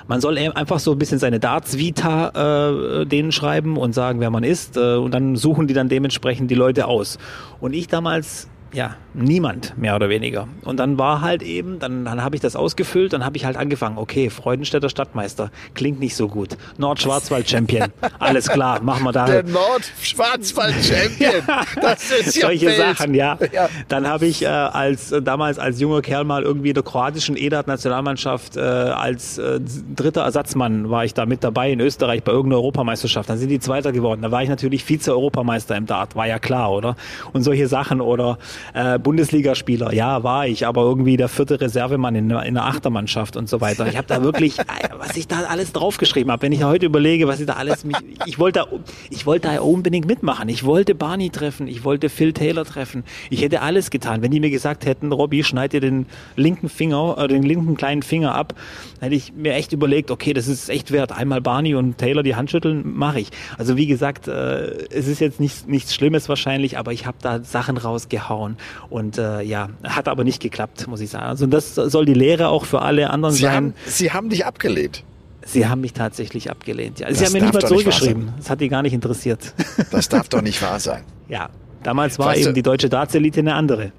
man soll einfach so ein bisschen seine Darts-Vita äh, denen schreiben und sagen, wer man ist. Äh, und dann suchen die dann dementsprechend die Leute aus. Und ich damals ja, niemand, mehr oder weniger. Und dann war halt eben, dann, dann habe ich das ausgefüllt, dann habe ich halt angefangen, okay, Freudenstädter Stadtmeister, klingt nicht so gut. Nordschwarzwald-Champion, <laughs> alles klar, machen wir da. Der Nordschwarzwald-Champion, <laughs> das ist ja Solche Welt. Sachen, ja. ja. Dann habe ich äh, als äh, damals als junger Kerl mal irgendwie in der kroatischen EDAT-Nationalmannschaft äh, als äh, dritter Ersatzmann war ich da mit dabei in Österreich bei irgendeiner Europameisterschaft. Dann sind die Zweiter geworden. Da war ich natürlich Vize-Europameister im Dart, war ja klar, oder? Und solche Sachen oder äh, Bundesligaspieler. Ja, war ich, aber irgendwie der vierte Reservemann in, in der Achtermannschaft und so weiter. Ich habe da wirklich, <laughs> äh, was ich da alles draufgeschrieben habe, wenn ich heute überlege, was ich da alles, mich, ich wollte, ich wollte da unbedingt mitmachen. Ich wollte Barney treffen, ich wollte Phil Taylor treffen. Ich hätte alles getan. Wenn die mir gesagt hätten, Robby, schneid dir den linken Finger, äh, den linken kleinen Finger ab, hätte ich mir echt überlegt, okay, das ist echt wert. Einmal Barney und Taylor die Hand schütteln, mache ich. Also wie gesagt, äh, es ist jetzt nichts, nichts Schlimmes wahrscheinlich, aber ich habe da Sachen rausgehauen Und äh, ja, hat aber nicht geklappt, muss ich sagen. Also das soll die Lehre auch für alle anderen Sie sein. Haben, Sie haben dich abgelehnt. Sie haben mich tatsächlich abgelehnt. Ja. Sie das haben mir nicht mal zurückgeschrieben. Das hat die gar nicht interessiert. <laughs> Das darf doch nicht wahr sein. Ja, damals war weißt eben du, die deutsche Darts-Elite eine andere.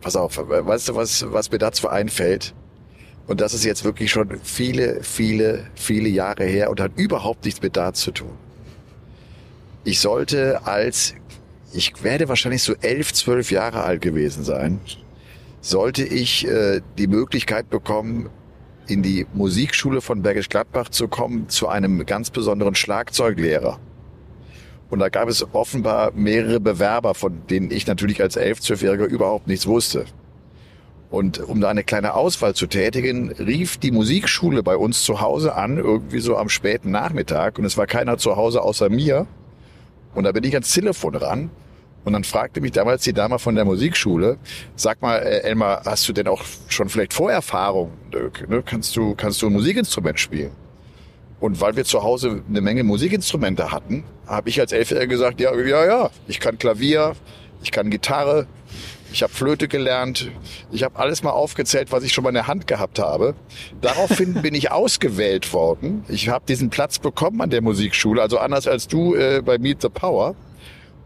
Pass auf, weißt du, was, was mir dazu einfällt? Und das ist jetzt wirklich schon viele, viele, viele Jahre her und hat überhaupt nichts mit Darts zu tun. Ich sollte als ich werde wahrscheinlich so elf, zwölf Jahre alt gewesen sein, sollte ich äh, die Möglichkeit bekommen, in die Musikschule von Bergisch Gladbach zu kommen, zu einem ganz besonderen Schlagzeuglehrer. Und da gab es offenbar mehrere Bewerber, von denen ich natürlich als elf, zwölfjähriger überhaupt nichts wusste. Und um da eine kleine Auswahl zu tätigen, rief die Musikschule bei uns zu Hause an, irgendwie so am späten Nachmittag. Und es war keiner zu Hause außer mir. Und da bin ich ans Telefon ran und dann fragte mich damals die Dame von der Musikschule, sag mal, Elmar, hast du denn auch schon vielleicht Vorerfahrung? Ne, kannst du, kannst du ein Musikinstrument spielen? Und weil wir zu Hause eine Menge Musikinstrumente hatten, habe ich als Elfjähriger gesagt, ja, ja, ja, ich kann Klavier, ich kann Gitarre, ich habe Flöte gelernt, ich habe alles mal aufgezählt, was ich schon mal in der Hand gehabt habe. Daraufhin <laughs> bin ich ausgewählt worden. Ich habe diesen Platz bekommen an der Musikschule, also anders als du äh, bei Meet the Power.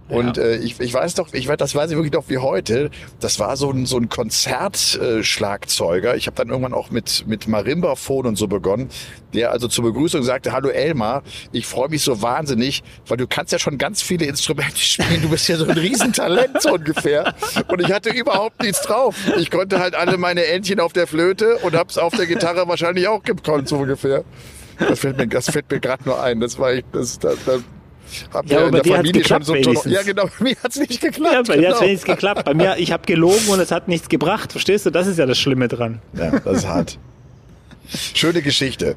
Und äh, ich, ich weiß doch, ich weiß, das weiß ich wirklich noch wie heute. Das war so ein so ein Konzertschlagzeuger. ich habe dann irgendwann auch mit mit Marimbaphon und so begonnen, der also zur Begrüßung sagte: Hallo Elmar, ich freue mich so wahnsinnig, weil du kannst ja schon ganz viele Instrumente <laughs> spielen. Du bist ja so ein Riesentalent so ungefähr. Und ich hatte überhaupt nichts drauf. Ich konnte halt alle meine Entchen auf der Flöte und hab's auf der Gitarre wahrscheinlich auch gekonnt so ungefähr. Das fällt mir, das fällt mir gerade nur ein. Das war ich, das, das, das haben Ja, wir aber in bei der Familie schon geklappt so wenigstens. Ja, genau, bei mir hat's nicht geklappt. Ja, bei dir hat genau. nichts geklappt. Bei mir, ich habe gelogen und es hat nichts gebracht. Verstehst du? Das ist ja das Schlimme dran. Ja, das ist hart. Schöne Geschichte.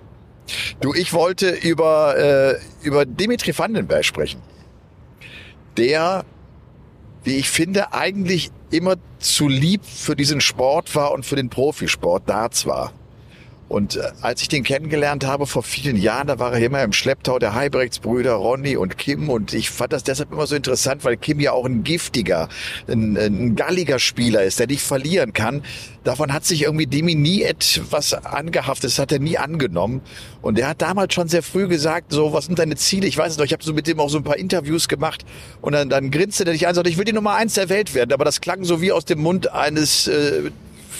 Du, ich wollte über, äh, über Dimitri Vandenberg sprechen. Der, wie ich finde, eigentlich immer zu lieb für diesen Sport war und für den Profisport Darts war. Und äh, als ich den kennengelernt habe vor vielen Jahren, da war er immer im Schlepptau der Heibrechtsbrüder Ronny und Kim. Und ich fand das deshalb immer so interessant, weil Kim ja auch ein giftiger, ein, ein galliger Spieler ist, der nicht verlieren kann. Davon hat sich irgendwie Demi nie etwas angehaftet, das hat er nie angenommen. Und er hat damals schon sehr früh gesagt, so, was sind deine Ziele? Ich weiß es noch, ich habe so mit dem auch so ein paar Interviews gemacht. Und dann, dann grinste der dich an und sagte, ich will die Nummer eins der Welt werden. Aber das klang so wie aus dem Mund eines... Äh,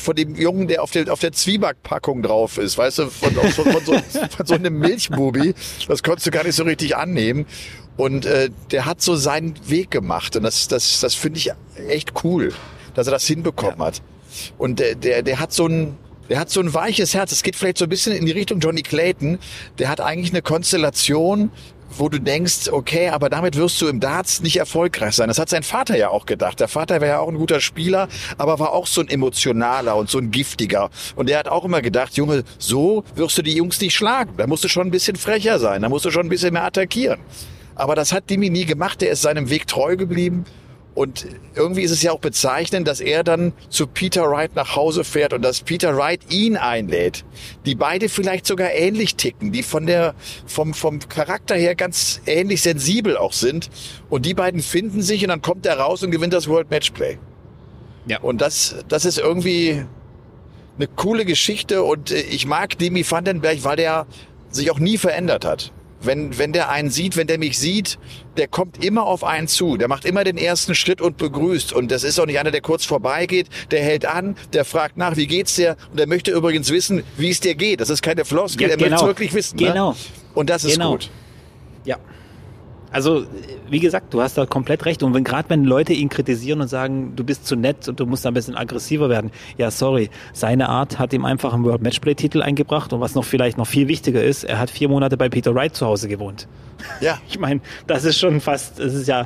von dem Jungen, der auf der, auf der Zwiebackpackung drauf ist, weißt du, von, von, so, von, so, von so einem Milchbubi. Das konntest du gar nicht so richtig annehmen. Und äh, der hat so seinen Weg gemacht. Und das, das, das finde ich echt cool, dass er das hinbekommen hat. Und der, der, der hat so ein, der hat so ein weiches Herz. Es geht vielleicht so ein bisschen in die Richtung Johnny Clayton. Der hat eigentlich eine Konstellation, wo du denkst, okay, aber damit wirst du im Darts nicht erfolgreich sein. Das hat sein Vater ja auch gedacht. Der Vater war ja auch ein guter Spieler, aber war auch so ein emotionaler und so ein giftiger. Und der hat auch immer gedacht, Junge, so wirst du die Jungs nicht schlagen. Da musst du schon ein bisschen frecher sein. Da musst du schon ein bisschen mehr attackieren. Aber das hat Dimi nie gemacht. Der ist seinem Weg treu geblieben. Und irgendwie ist es ja auch bezeichnend, dass er dann zu Peter Wright nach Hause fährt und dass Peter Wright ihn einlädt. Die beide vielleicht sogar ähnlich ticken, die von der, vom, vom Charakter her ganz ähnlich sensibel auch sind. Und die beiden finden sich und dann kommt er raus und gewinnt das World Matchplay. Ja. Und das, das ist irgendwie eine coole Geschichte und äh, ich mag Demi Vandenberg, weil der sich auch nie verändert hat. Wenn, wenn der einen sieht, wenn der mich sieht, der kommt immer auf einen zu. Der macht immer den ersten Schritt und begrüßt. Und das ist auch nicht einer, der kurz vorbeigeht. Der hält an, der fragt nach, wie geht's dir? Und der möchte übrigens wissen, wie es dir geht. Das ist keine Floskel, Ja, der genau. möchte wirklich wissen. Genau. Ne? Und das ist Genau. gut. Ja. Also, wie gesagt, du hast da komplett recht. Und wenn gerade wenn Leute ihn kritisieren und sagen, du bist zu nett und du musst da ein bisschen aggressiver werden, ja, sorry, seine Art hat ihm einfach einen World Matchplay-Titel eingebracht. Und was noch vielleicht noch viel wichtiger ist, er hat vier Monate bei Peter Wright zu Hause gewohnt. Ja. <laughs> Ich meine, das ist schon fast, das ist ja,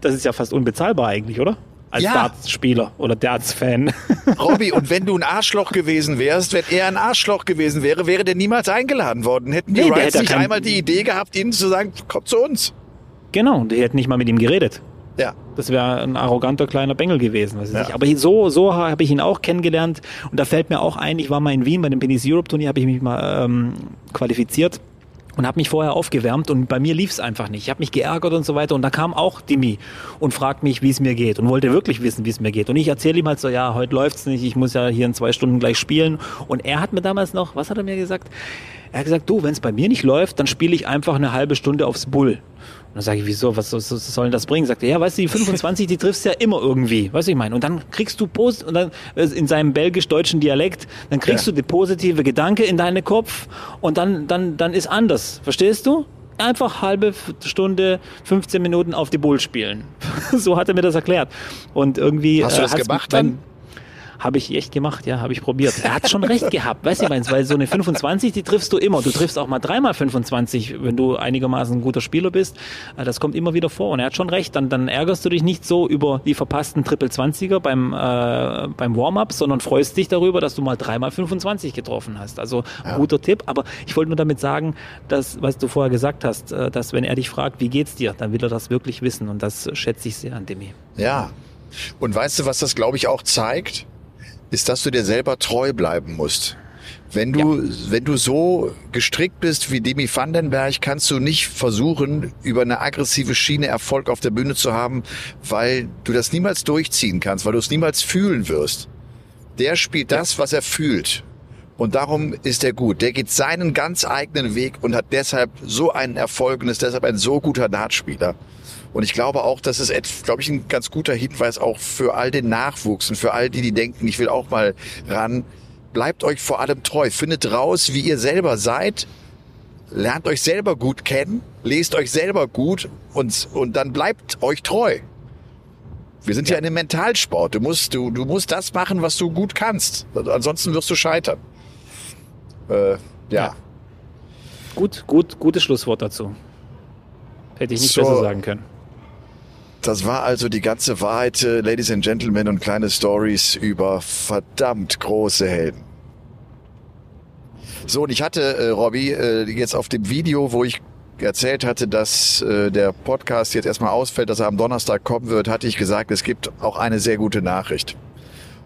das ist ja fast unbezahlbar eigentlich, oder? Als Ja. Darts-Spieler oder Darts-Fan. <laughs> Robby, und wenn du ein Arschloch gewesen wärst, wenn er ein Arschloch gewesen wäre, wäre der niemals eingeladen worden. Hätten die Nee, Wrights hätte nicht kein- einmal die Idee gehabt, ihnen zu sagen, komm zu uns. Genau, die hätten nicht mal mit ihm geredet. Ja. Das wäre ein arroganter kleiner Bengel gewesen. Weiß Ja. ich. Aber so, so habe ich ihn auch kennengelernt. Und da fällt mir auch ein, ich war mal in Wien bei dem Penis Europe Turnier, habe ich mich mal ähm, qualifiziert und habe mich vorher aufgewärmt und bei mir lief es einfach nicht. Ich habe mich geärgert und so weiter und da kam auch Dimi und fragt mich, wie es mir geht und wollte wirklich wissen, wie es mir geht. Und ich erzähle ihm halt so, ja, heute läuft's nicht, ich muss ja hier in zwei Stunden gleich spielen. Und er hat mir damals noch, was hat er mir gesagt? Er hat gesagt, du, wenn es bei mir nicht läuft, dann spiele ich einfach eine halbe Stunde aufs Bull. Und dann sage ich, wieso, was, was, was soll denn das bringen? Sagt er, ja, weißt du, die 25, die triffst du ja immer irgendwie. Weißt du, ich meine. Und dann kriegst du Post und dann äh, in seinem belgisch-deutschen Dialekt, dann kriegst Ja. du die positive Gedanke in deinen Kopf und dann, dann, dann ist anders. Verstehst du? Einfach halbe Stunde, 15 Minuten auf die Bull spielen. <laughs> so hat er mir das erklärt. Und irgendwie. Hast du äh, das gemacht dann? Habe ich echt gemacht, ja, habe ich probiert. Er hat schon recht gehabt, weißt du, meins, weil so eine 25, die triffst du immer. Du triffst auch mal dreimal 25, wenn du einigermaßen ein guter Spieler bist. Äh, Das kommt immer wieder vor und er hat schon recht. Dann, dann ärgerst du dich nicht so über die verpassten Triple 20er beim, äh, beim Warm-up, sondern freust dich darüber, dass du mal dreimal 25 getroffen hast. Also guter Tipp. Aber ich wollte nur damit sagen, dass, was du vorher gesagt hast, äh, dass wenn er dich fragt, wie geht's dir, dann will er das wirklich wissen und das schätze ich sehr an Demi. Ja. Und weißt du, was das, glaube ich, auch zeigt? Ist, dass du dir selber treu bleiben musst. Wenn du, wenn du so gestrickt bist wie Demi Vandenberg, kannst du nicht versuchen, über eine aggressive Schiene Erfolg auf der Bühne zu haben, weil du das niemals durchziehen kannst, weil du es niemals fühlen wirst. Der spielt das, was er fühlt. Und darum ist er gut. Der geht seinen ganz eigenen Weg und hat deshalb so einen Erfolg und ist deshalb ein so guter Dartspieler. Und ich glaube auch, das ist, glaube ich, ein ganz guter Hinweis auch für all den Nachwuchs und für all die, die denken, ich will auch mal ran. Bleibt euch vor allem treu. Findet raus, wie ihr selber seid. Lernt euch selber gut kennen. Lest euch selber gut und, und dann bleibt euch treu. Wir sind ja, ja in einem Mentalsport. Du musst, du, du musst das machen, was du gut kannst. Ansonsten wirst du scheitern. Äh, ja. ja. Gut, gut, gutes Schlusswort dazu. Hätte ich nicht so, besser sagen können. Das war also die ganze Wahrheit, äh, Ladies and Gentlemen, und kleine Stories über verdammt große Helden. So, und ich hatte, äh, Robby, äh, jetzt auf dem Video, wo ich erzählt hatte, dass äh, der Podcast jetzt erstmal ausfällt, dass er am Donnerstag kommen wird, hatte ich gesagt, es gibt auch eine sehr gute Nachricht.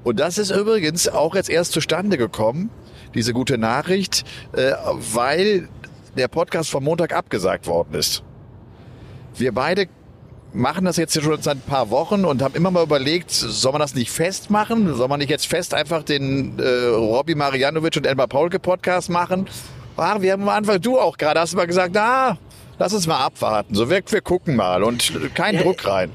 Und das ist übrigens auch jetzt erst zustande gekommen, diese gute Nachricht, äh, weil der Podcast vom Montag abgesagt worden ist. Wir beide machen das jetzt schon seit ein paar Wochen und haben immer mal überlegt, soll man das nicht festmachen? Soll man nicht jetzt fest einfach den äh, Robby Marianovic und Elmar Paulke Podcast machen? Ah, wir haben am Anfang, du auch gerade, hast mal gesagt, na, lass uns mal abwarten. So, wir, wir gucken mal und kein ja, Druck rein.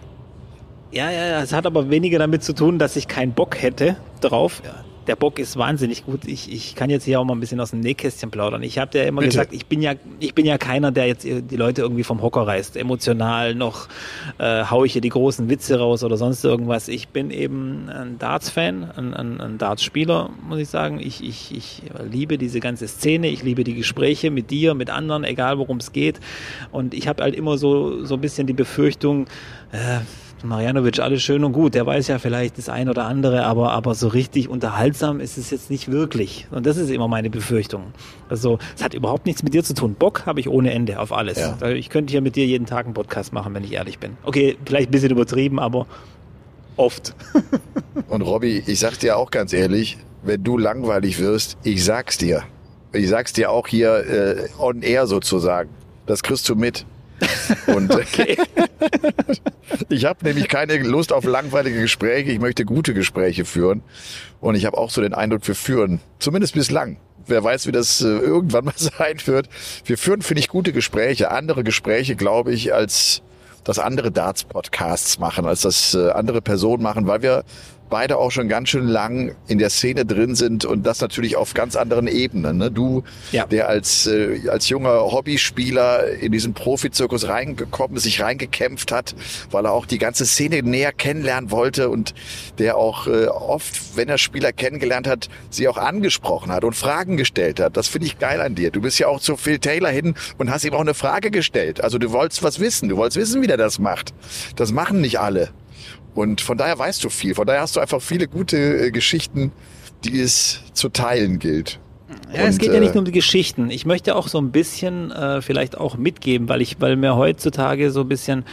Ja, ja, ja, es hat aber weniger damit zu tun, dass ich keinen Bock hätte drauf der Bock ist wahnsinnig gut. Ich, ich kann jetzt hier auch mal ein bisschen aus dem Nähkästchen plaudern. Ich habe ja immer Bitte. gesagt, ich bin ja, ich bin ja keiner, der jetzt die Leute irgendwie vom Hocker reißt. Emotional noch äh, haue ich hier die großen Witze raus oder sonst irgendwas. Ich bin eben ein Darts-Fan, ein, ein, ein Darts-Spieler, muss ich sagen. Ich, ich, ich liebe diese ganze Szene, ich liebe die Gespräche mit dir, mit anderen, egal worum es geht. Und ich habe halt immer so, so ein bisschen die Befürchtung, äh, Marjanovic, alles schön und gut. Der weiß ja vielleicht das ein oder andere, aber, aber so richtig unterhaltsam ist es jetzt nicht wirklich. Und das ist immer meine Befürchtung. Also, es hat überhaupt nichts mit dir zu tun. Bock habe ich ohne Ende auf alles. Ja. Also, ich könnte hier mit dir jeden Tag einen Podcast machen, wenn ich ehrlich bin. Okay, vielleicht ein bisschen übertrieben, aber oft. <laughs> und Robby, ich sag dir auch ganz ehrlich, wenn du langweilig wirst, ich sag's dir. Ich sag's dir auch hier äh, on air sozusagen. Das kriegst du mit. <laughs> Und okay. <laughs> ich habe nämlich keine Lust auf langweilige Gespräche. Ich möchte gute Gespräche führen. Und ich habe auch so den Eindruck, wir führen, zumindest bislang. Wer weiß, wie das äh, irgendwann mal <laughs> sein wird. Wir führen, finde ich, gute Gespräche. Andere Gespräche, glaube ich, als das andere Darts-Podcasts machen, als das äh, andere Personen machen, weil wir beide auch schon ganz schön lang in der Szene drin sind und das natürlich auf ganz anderen Ebenen. Ne? Du, ja. der als, äh, als junger Hobbyspieler in diesen Profizirkus reingekommen ist, sich reingekämpft hat, weil er auch die ganze Szene näher kennenlernen wollte und der auch äh, oft, wenn er Spieler kennengelernt hat, sie auch angesprochen hat und Fragen gestellt hat. Das finde ich geil an dir. Du bist ja auch zu Phil Taylor hin und hast ihm auch eine Frage gestellt. Also du wolltest was wissen. Du wolltest wissen, wie der das macht. Das machen nicht alle. Und von daher weißt du viel. Von daher hast du einfach viele gute äh, Geschichten, die es zu teilen gilt. Ja, und, es geht ja nicht nur um die Geschichten. Ich möchte auch so ein bisschen äh, vielleicht auch mitgeben, weil ich, weil mir heutzutage so ein bisschen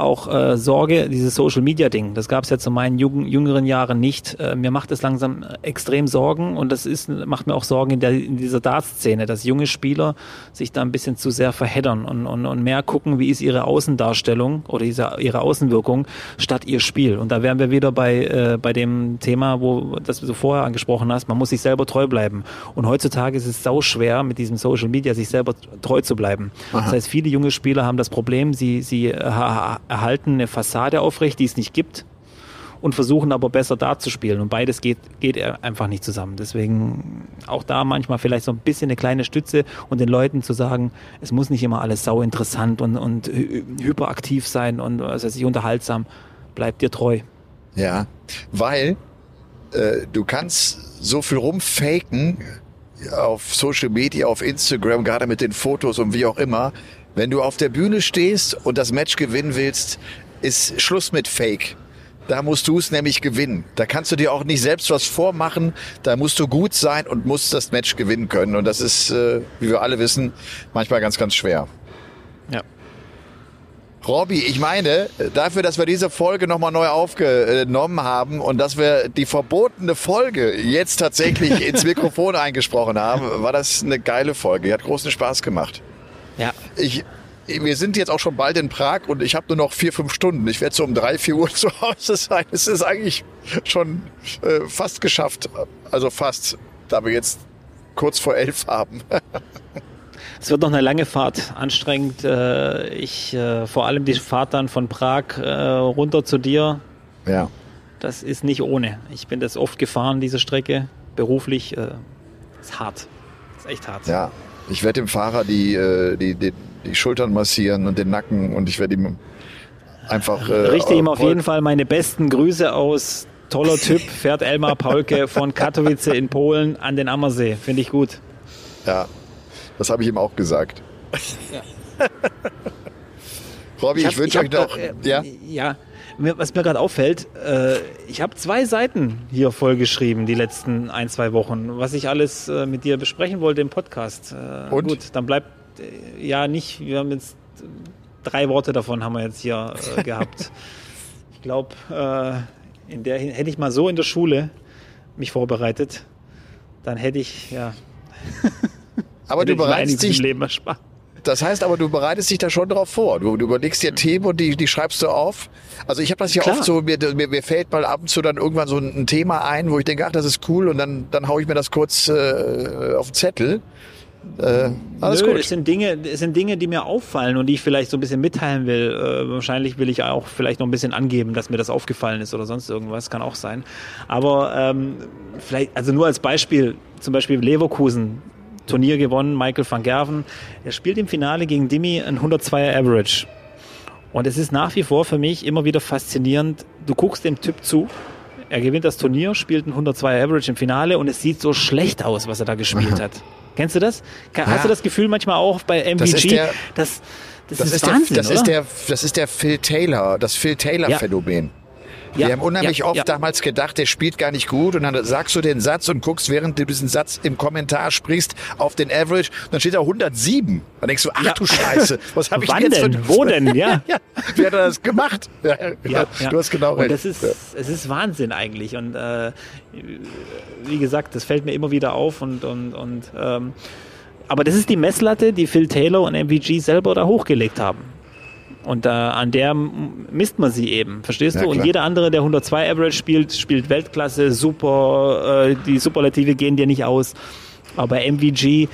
auch äh, Sorge, dieses Social Media Ding. Das gab es ja zu meinen jüngeren Jahren nicht. Äh, mir macht es langsam extrem Sorgen und das ist, macht mir auch Sorgen in, der, in dieser Darts-Szene, dass junge Spieler sich da ein bisschen zu sehr verheddern und, und, und mehr gucken, wie ist ihre Außendarstellung oder diese, ihre Außenwirkung statt ihr Spiel. Und da wären wir wieder bei, äh, bei dem Thema, wo das du vorher angesprochen hast, man muss sich selber treu bleiben. Und heutzutage ist es sau schwer, mit diesem Social Media sich selber treu zu bleiben. Aha. Das heißt, viele junge Spieler haben das Problem, sie, sie äh, erhalten eine Fassade aufrecht, die es nicht gibt und versuchen aber besser darzuspielen. Und beides geht, geht einfach nicht zusammen. Deswegen auch da manchmal vielleicht so ein bisschen eine kleine Stütze und den Leuten zu sagen, es muss nicht immer alles sau interessant und, und hyperaktiv sein und was weiß ich, unterhaltsam. Bleib dir treu. Ja, weil äh, du kannst so viel rumfaken auf Social Media, auf Instagram, gerade mit den Fotos und wie auch immer. Wenn du auf der Bühne stehst und das Match gewinnen willst, ist Schluss mit Fake. Da musst du es nämlich gewinnen. Da kannst du dir auch nicht selbst was vormachen. Da musst du gut sein und musst das Match gewinnen können. Und das ist, äh, wie wir alle wissen, manchmal ganz, ganz schwer. Ja. Robby, ich meine, dafür, dass wir diese Folge nochmal neu aufgenommen haben und dass wir die verbotene Folge jetzt tatsächlich <laughs> ins Mikrofon eingesprochen haben, war das eine geile Folge. Die hat großen Spaß gemacht. Ja. Ich, wir sind jetzt auch schon bald in Prag und ich habe nur noch vier, fünf Stunden. Ich werde so um drei, vier Uhr <laughs> zu Hause sein. Es ist eigentlich schon äh, fast geschafft. Also fast, da wir jetzt kurz vor elf haben. <laughs> Es wird noch eine lange Fahrt, anstrengend. Äh, ich, äh, vor allem die Fahrt dann von Prag äh, runter zu dir. Ja. Das ist nicht ohne. Ich bin das oft gefahren, diese Strecke, beruflich. Ist hart. Ist echt hart. Ja. Ich werde dem Fahrer die, äh, die, die, die Schultern massieren und den Nacken und ich werde ihm einfach. Äh, Richte ihm auf jeden Fall meine besten Grüße aus. Toller <laughs> Typ, fährt Elmar Paulke von Katowice in Polen an den Ammersee. Finde ich gut. Ja, das habe ich ihm auch gesagt. Ja. Robby, ich, hab- wünsche euch noch. äh, ja? ja. Was mir gerade auffällt, äh, ich habe zwei Seiten hier vollgeschrieben die letzten ein, zwei Wochen, was ich alles äh, mit dir besprechen wollte im Podcast. Äh, Und? Gut, dann bleibt äh, ja nicht, wir haben jetzt äh, drei Worte davon haben wir jetzt hier äh, <laughs> gehabt. ich glaube, in der hätte ich mal so in der Schule mich vorbereitet, dann hätte ich ja Aber <laughs> du bereitest dich, Leben erspart. Das heißt aber, du bereitest dich da schon drauf vor. Du, du überlegst dir Themen und die, die schreibst du auf. Also ich habe das ja Klar. oft so, mir, mir, mir fällt mal ab und zu dann irgendwann so ein, ein Thema ein, wo ich denke, ach, das ist cool und dann, dann hau ich mir das kurz äh, auf den Zettel. Äh, alles Nö, gut. Es sind Dinge, es sind Dinge, die mir auffallen und die ich vielleicht so ein bisschen mitteilen will. Äh, wahrscheinlich will ich auch vielleicht noch ein bisschen angeben, dass mir das aufgefallen ist oder sonst irgendwas, kann auch sein. Aber ähm, vielleicht, also nur als Beispiel, zum Beispiel Leverkusen. Turnier gewonnen, Michael van Gerven. Er spielt im Finale gegen Dimi ein 102er Average. Und es ist nach wie vor für mich immer wieder faszinierend. Du guckst dem Typ zu, er gewinnt das Turnier, spielt ein 102er Average im Finale und es sieht so schlecht aus, was er da gespielt hat. Kennst du das? Hast Ja. du das Gefühl manchmal auch bei MVG? Das ist der- das, das, ist, ist, der, Wahnsinn, das, oder? ist der, das ist der Phil Taylor, das Phil Taylor-Phänomen. Ja, Wir haben unheimlich ja, oft ja. damals gedacht, der spielt gar nicht gut und dann sagst du den Satz und guckst, während du diesen Satz im Kommentar sprichst, auf den Average, dann steht da 107. Dann denkst du, ach Ja. du Scheiße, was habe ich Wann jetzt denn? für... Wo denn? Ja. <laughs> ja, wie hat er das gemacht? Ja, Ja, ja. Du hast genau und recht. das ist, es ist Wahnsinn eigentlich. Und äh, wie gesagt, das fällt mir immer wieder auf. Und, und, und ähm, aber das ist die Messlatte, die Phil Taylor und MVG selber da hochgelegt haben. Und äh, an der misst man sie eben, verstehst Ja, du? Und klar. jeder andere, der 102 Average spielt, spielt Weltklasse, super, äh, die Superlative gehen dir nicht aus. Aber MVG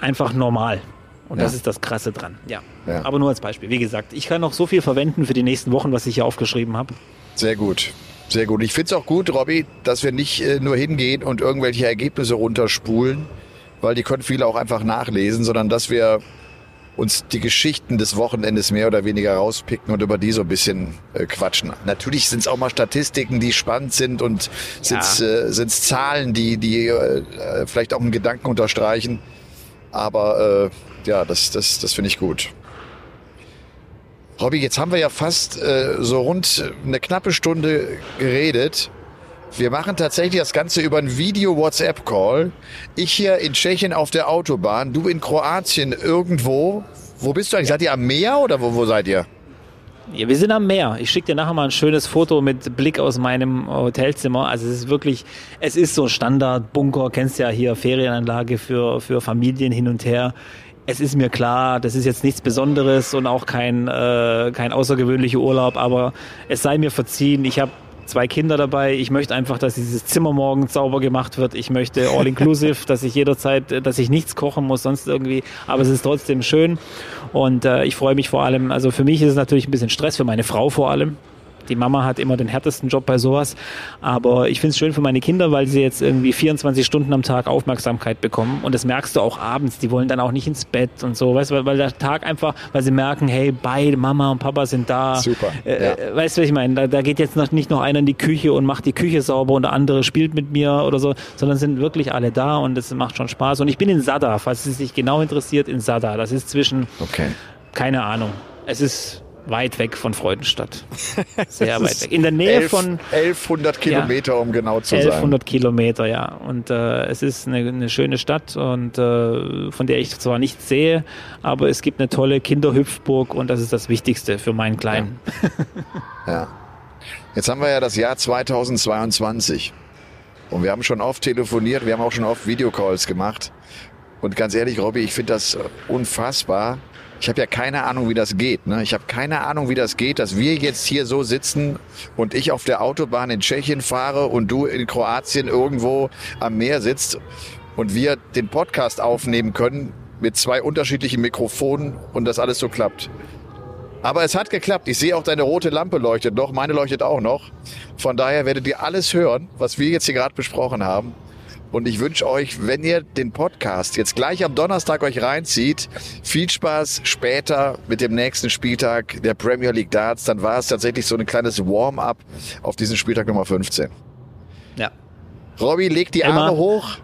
einfach normal. Und Ja. das ist das Krasse dran. Ja. Ja. Aber nur als Beispiel. Wie gesagt, ich kann noch so viel verwenden für die nächsten Wochen, was ich hier aufgeschrieben habe. Sehr gut. Sehr gut. Ich finde es auch gut, Robby, dass wir nicht äh, nur hingehen und irgendwelche Ergebnisse runterspulen, weil die können viele auch einfach nachlesen, sondern dass wir uns die Geschichten des Wochenendes mehr oder weniger rauspicken und über die so ein bisschen äh, quatschen. Natürlich sind es auch mal Statistiken, die spannend sind und sind es Ja. äh, Zahlen, die, die äh, vielleicht auch einen Gedanken unterstreichen. Aber äh, ja, das, das, das finde ich gut. Robby, jetzt haben wir ja fast äh, so rund eine knappe Stunde geredet. Wir machen tatsächlich das Ganze über einen Video-WhatsApp-Call. Ich hier in Tschechien auf der Autobahn, du in Kroatien irgendwo. Wo bist du eigentlich? Seid ihr am Meer oder wo, wo seid ihr? Ja, wir sind am Meer. Ich schicke dir nachher mal ein schönes Foto mit Blick aus meinem Hotelzimmer. Also es ist wirklich, es ist so Standard-Bunker, kennst ja hier Ferienanlage für, für Familien hin und her. Es ist mir klar, das ist jetzt nichts Besonderes und auch kein, äh, kein außergewöhnlicher Urlaub, aber es sei mir verziehen. Ich habe zwei Kinder dabei. Ich möchte einfach, dass dieses Zimmer morgen sauber gemacht wird. Ich möchte all inclusive, <laughs> dass ich jederzeit, dass ich nichts kochen muss, sonst irgendwie. Aber es ist trotzdem schön. Und äh, ich freue mich vor allem, also für mich ist es natürlich ein bisschen Stress, für meine Frau vor allem. Die Mama hat immer den härtesten Job bei sowas. Aber ich finde es schön für meine Kinder, weil sie jetzt irgendwie 24 Stunden am Tag Aufmerksamkeit bekommen. Und das merkst du auch abends. Die wollen dann auch nicht ins Bett und so. Weißt du, weil, weil der Tag einfach, weil sie merken, hey, beide Mama und Papa sind da. Super, Äh, ja. äh, Weißt du, was ich meine? Da, da geht jetzt noch nicht noch einer in die Küche und macht die Küche sauber und der andere spielt mit mir oder so, sondern sind wirklich alle da und es macht schon Spaß. Und ich bin in Sada, falls es sich genau interessiert, in Sada. Das ist zwischen, Okay. keine Ahnung, es ist weit weg von Freudenstadt. <laughs> Sehr weit weg. In der Nähe Elf- von 1100 Kilometer, um genau zu sein. 1100 Kilometer, ja. Und äh, es ist eine, eine schöne Stadt und äh, von der ich zwar nichts sehe, aber es gibt eine tolle Kinderhüpfburg und das ist das Wichtigste für meinen Kleinen. Ja. Jetzt haben wir ja das Jahr 2022. Und wir haben schon oft telefoniert, wir haben auch schon oft Videocalls gemacht. Und ganz ehrlich, Robby, ich finde das äh, unfassbar, Ich habe ja keine Ahnung, wie das geht. Ne? Ich habe keine Ahnung, wie das geht, dass wir jetzt hier so sitzen und ich auf der Autobahn in Tschechien fahre und du in Kroatien irgendwo am Meer sitzt und wir den Podcast aufnehmen können mit zwei unterschiedlichen Mikrofonen und das alles so klappt. Aber es hat geklappt. Ich sehe auch deine rote Lampe leuchtet noch, meine leuchtet auch noch. Von daher werdet ihr alles hören, was wir jetzt hier gerade besprochen haben. Und ich wünsche euch, wenn ihr den Podcast jetzt gleich am Donnerstag euch reinzieht, viel Spaß später mit dem nächsten Spieltag der Premier League Darts. Dann war es tatsächlich so ein kleines Warm-up auf diesen Spieltag Nummer 15. Ja. Robby, leg die Emma. Arme hoch.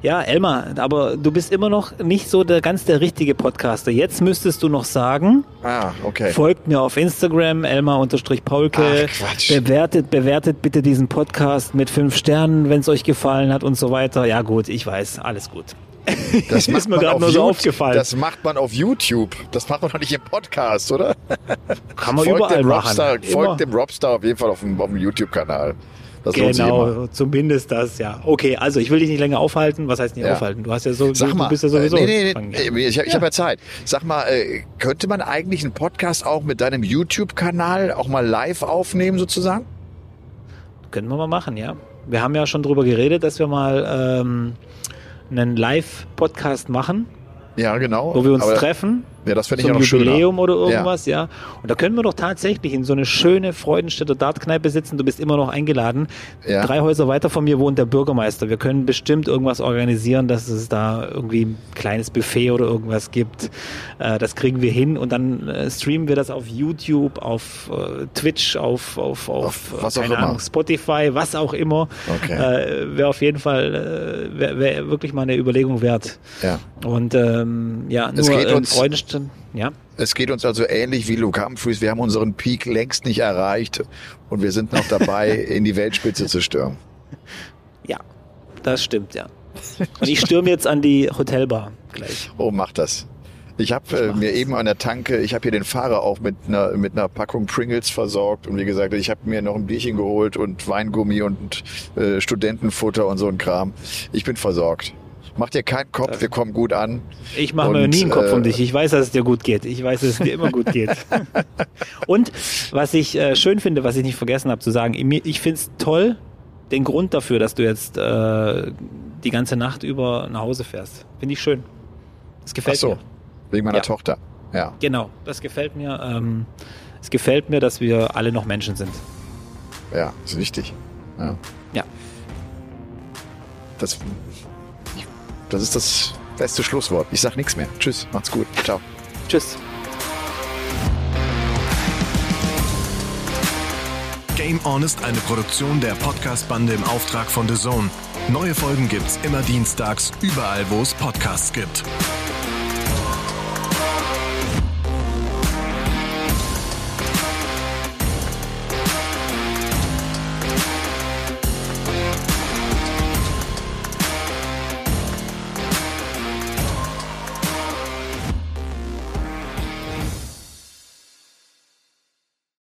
Ja, Elmar, aber du bist immer noch nicht so der ganz der richtige Podcaster. Jetzt müsstest du noch sagen, Ah, okay. folgt mir auf Instagram, Elmar-Paulke, bewertet, bewertet bitte diesen Podcast mit fünf Sternen, wenn es euch gefallen hat und so weiter. Ja gut, ich weiß, alles gut. Das <laughs> ist mir gerade nur so aufgefallen. Das macht man auf YouTube. Das macht man doch nicht im Podcast, oder? Kann man folgt überall dem machen. Robstar, Immer. folgt dem Robstar auf jeden Fall auf dem, auf dem YouTube-Kanal. Das. Genau, zumindest das, ja. Okay, also ich will dich nicht länger aufhalten. Was heißt nicht Ja. aufhalten? Du hast ja so, Sag du, mal, du bist ja sowieso. äh, nee, nee, nee, ich, ich habe ja Zeit. Sag mal, äh, könnte man eigentlich einen Podcast auch mit deinem YouTube-Kanal auch mal live aufnehmen sozusagen? Können wir mal machen, ja. Wir haben ja schon drüber geredet, dass wir mal ähm, einen Live-Podcast machen, Ja, genau. wo wir uns treffen. Ja, das finde ich ja noch Jubiläum schöner. oder irgendwas, ja. Und da können wir doch tatsächlich in so eine schöne Freudenstädter Dartkneipe sitzen. Du bist immer noch eingeladen. Ja. Drei Häuser weiter von mir wohnt der Bürgermeister. Wir können bestimmt irgendwas organisieren, dass es da irgendwie ein kleines Buffet oder irgendwas gibt. Äh, das kriegen wir hin und dann äh, streamen wir das auf YouTube, auf äh, Twitch, auf, auf, auf, Auf was auch immer. Ahnung, Spotify, was auch immer. Okay. Wäre auf jeden Fall wär, wär wirklich mal eine Überlegung wert. Ja. Und ähm, ja, Es nur geht äh, uns- Freudenstädter. Ja. Es geht uns also ähnlich wie Luke Humphreys. Wir haben unseren Peak längst nicht erreicht und wir sind noch dabei, <laughs> in die Weltspitze zu stürmen. Ja, das stimmt, ja. Und ich stürme jetzt an die Hotelbar gleich. Oh, mach das. Ich habe äh, mir eben an der Tanke, ich habe hier den Fahrer auch mit einer, mit einer Packung Pringles versorgt und wie gesagt, ich habe mir noch ein Bierchen geholt und Weingummi und äh, Studentenfutter und so ein Kram. Ich bin versorgt. Mach dir keinen Kopf, wir kommen gut an. Ich mache mir nie einen Kopf um äh, dich. Ich weiß, dass es dir gut geht. Ich weiß, dass es dir immer gut geht. <laughs> Und was ich äh, schön finde, was ich nicht vergessen habe zu sagen, ich finde es toll, den Grund dafür, dass du jetzt äh, die ganze Nacht über nach Hause fährst. Finde ich schön. Das Ach gefällt so, mir. wegen meiner Ja. Tochter. Ja, Genau, das gefällt mir. Ähm, es gefällt mir, dass wir alle noch Menschen sind. ja, ist wichtig. Ja. Ja. Das, das ist das beste Schlusswort. Ich sag nichts mehr. Tschüss, macht's gut. Ciao. Tschüss. Game On ist eine Produktion der Podcast-Bande im Auftrag von The Zone. Neue Folgen gibt's immer dienstags, überall, wo es Podcasts gibt.